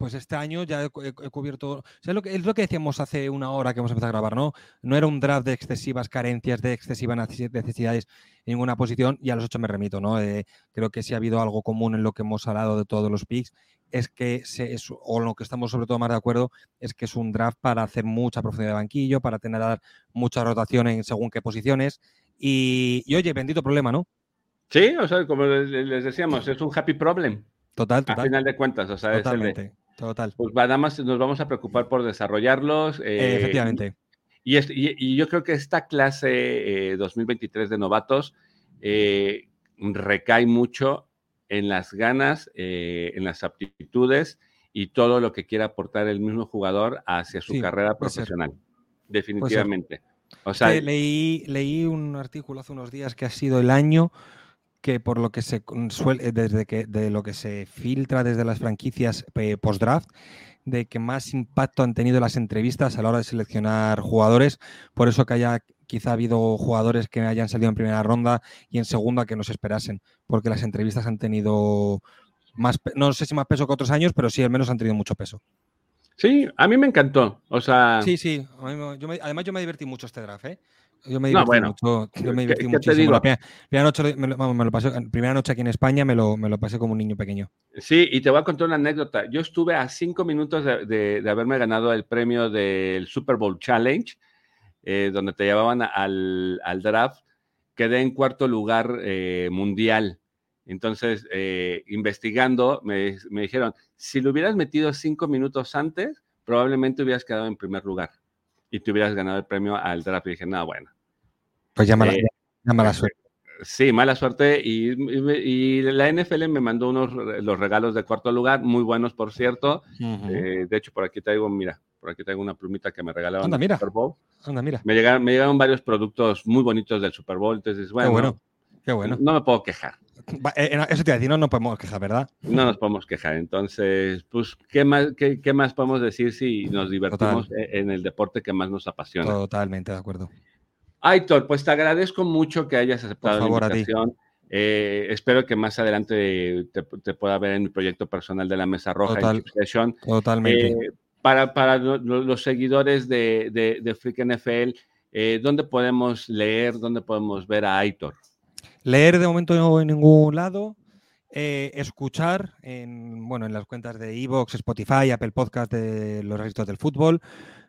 pues este año ya he, cubierto. es, lo que, es lo que decíamos hace una hora que hemos empezado a grabar, ¿no? No era un draft de excesivas carencias, de excesivas necesidades en ninguna posición, y a los ocho me remito, ¿no? Eh, creo que sí ha habido algo común en lo que hemos hablado de todos los picks, es que, se, es, o lo que estamos sobre todo más de acuerdo, es que es un draft para hacer mucha profundidad de banquillo, para tener dar mucha rotación en según qué posiciones. Y, oye, bendito problema, ¿no? Sí, o sea, como les decíamos, es un happy problem. Total, total. A final de cuentas, o sea, Totalmente, total. Pues nada más nos vamos a preocupar por desarrollarlos. Eh, Efectivamente. Y, y, yo creo que esta clase 2023 eh, de novatos eh, recae mucho en las ganas, en las aptitudes y todo lo que quiera aportar el mismo jugador hacia su carrera profesional. Definitivamente. O sea, leí, leí un artículo hace unos días que ha sido el año que por lo que se suele, desde que de lo que se filtra desde las franquicias eh, post-draft, de que más impacto han tenido las entrevistas a la hora de seleccionar jugadores. Por eso que haya quizá habido jugadores que hayan salido en primera ronda y en segunda que no se esperasen, porque las entrevistas han tenido más, no sé si más peso que otros años, pero sí al menos han tenido mucho peso. Sí, a mí me encantó. O sea. Sí, sí. además, yo me divertí mucho este draft, ¿eh? Yo me divertí mucho. Yo me divertí muchísimo. La primera, noche, me lo, pasé, primera noche aquí en España me lo, me lo pasé como un niño pequeño. Sí, y te voy a contar una anécdota. Yo estuve a cinco minutos de, de haberme ganado el premio del Super Bowl Challenge eh, donde te llevaban al, draft, quedé en cuarto lugar eh, mundial. Entonces, eh, investigando, me, dijeron, si lo hubieras metido cinco minutos antes, probablemente hubieras quedado en primer lugar y te hubieras ganado el premio al draft. Y dije, no, bueno. Pues ya mala, la suerte. Sí, mala suerte. Y, la NFL me mandó unos los regalos de cuarto lugar, muy buenos, por cierto. de hecho, por aquí traigo, mira, por aquí tengo una plumita que me regalaron Anda, mira. Super Bowl. Anda, mira. Me llegaron, me llegaron varios productos muy bonitos del Super Bowl. Entonces, bueno, qué bueno. Qué bueno. No me puedo quejar. Eh, eso te iba a decir, no nos podemos quejar, ¿verdad? No nos podemos quejar. Entonces, pues, ¿qué más, qué, más podemos decir si nos divertimos en el deporte que más nos apasiona? Totalmente, de acuerdo. Aitor, pues te agradezco mucho que hayas aceptado la invitación. Eh, espero que más adelante te, pueda ver en mi proyecto personal de la Mesa Roja Total, Totalmente. Eh, para, los seguidores de, de, Freak NFL, eh, ¿dónde podemos leer, dónde podemos ver a Aitor? Leer de momento en ningún lado. Eh, escuchar en, bueno, en las cuentas de Evox, Spotify, Apple Podcast de los registros del fútbol,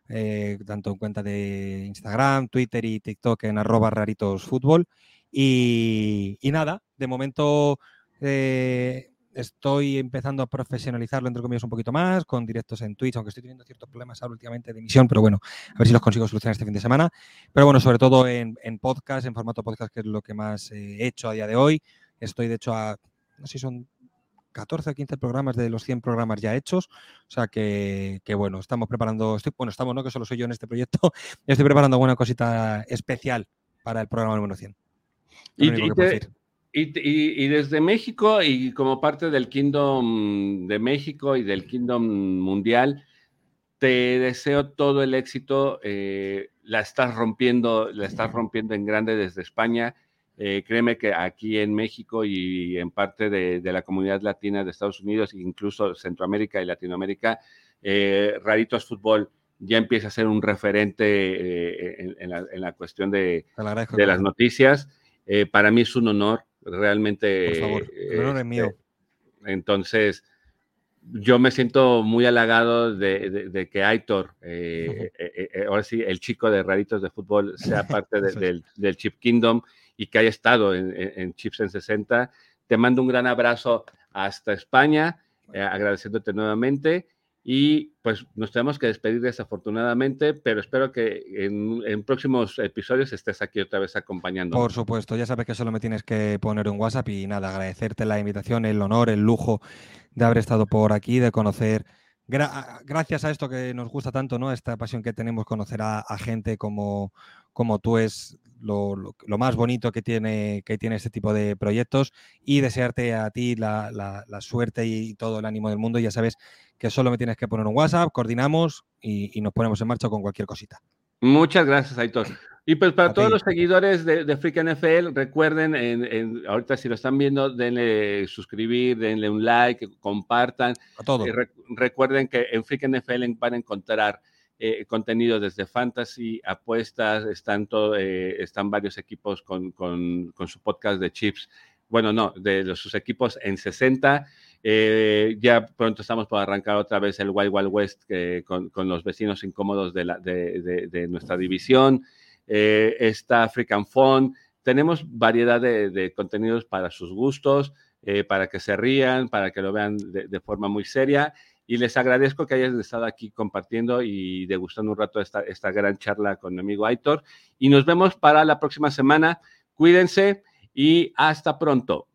eh, tanto en cuenta de Instagram, Twitter y TikTok en arroba raritosfútbol. Y, y nada, de momento estoy empezando a profesionalizarlo, entre comillas, un poquito más, con directos en Twitch, aunque estoy teniendo ciertos problemas ahora últimamente de emisión, pero bueno, a ver si los consigo solucionar este fin de semana. Pero bueno, sobre todo en, podcast, en formato podcast, que es lo que más he hecho a día de hoy. Estoy, de hecho, a, no sé si son 14 o 15 programas de los 100 programas ya hechos. O sea que, bueno, estamos preparando, estoy, bueno, estamos, no que solo soy yo en este proyecto, estoy preparando una cosita especial para el programa número 100. Y, y, desde México y como parte del Kingdom de México y del Kingdom Mundial, te deseo todo el éxito. Eh, la estás rompiendo, la estás rompiendo en grande desde España. Eh, créeme que aquí en México y en parte de, la comunidad latina de Estados Unidos, incluso Centroamérica y Latinoamérica, eh, Raritos Fútbol ya empieza a ser un referente en, la, cuestión de, de las noticias. para mí es un honor realmente... Por favor, el es mío. Este, entonces, yo me siento muy halagado de, que Aitor, eh, eh, eh, ahora sí, el chico de Raritos de Fútbol, sea parte del, Chip Kingdom y que haya estado en, Chips en 60. Te mando un gran abrazo hasta España, agradeciéndote nuevamente y pues nos tenemos que despedir desafortunadamente, pero espero que en, próximos episodios estés aquí otra vez acompañando. Por supuesto, ya sabes que solo me tienes que poner un WhatsApp y nada, agradecerte la invitación, el honor, el lujo de haber estado por aquí, de conocer, gracias a esto que nos gusta tanto, ¿no? Esta pasión que tenemos, conocer a, a gente como, como tú es lo, más bonito que tiene, que tiene este tipo de proyectos y desearte a ti la, suerte y todo el ánimo del mundo. Ya sabes que solo me tienes que poner un WhatsApp, coordinamos y, nos ponemos en marcha con cualquier cosita. Muchas gracias, Aitor. Y pues para todos los seguidores de, de Freak NFL, recuerden, en, ahorita si lo están viendo, denle suscribir, denle un like, compartan. A todo. Eh, recuerden que en Freak NFL van a encontrar eh, contenido desde fantasy, apuestas, están, todo, eh, están varios equipos con, con, su podcast de chips. Bueno, no, de sus equipos en 60. Eh, ya pronto estamos por arrancar otra vez el Wild Wild West con, con, los vecinos incómodos de, la, de, de, nuestra división. está African Fun. Tenemos variedad de, contenidos para sus gustos, para que se rían, para que lo vean de, forma muy seria y les agradezco que hayan estado aquí compartiendo y degustando un rato esta, esta gran charla con mi amigo Aitor. Y nos vemos para la próxima semana. Cuídense y hasta pronto.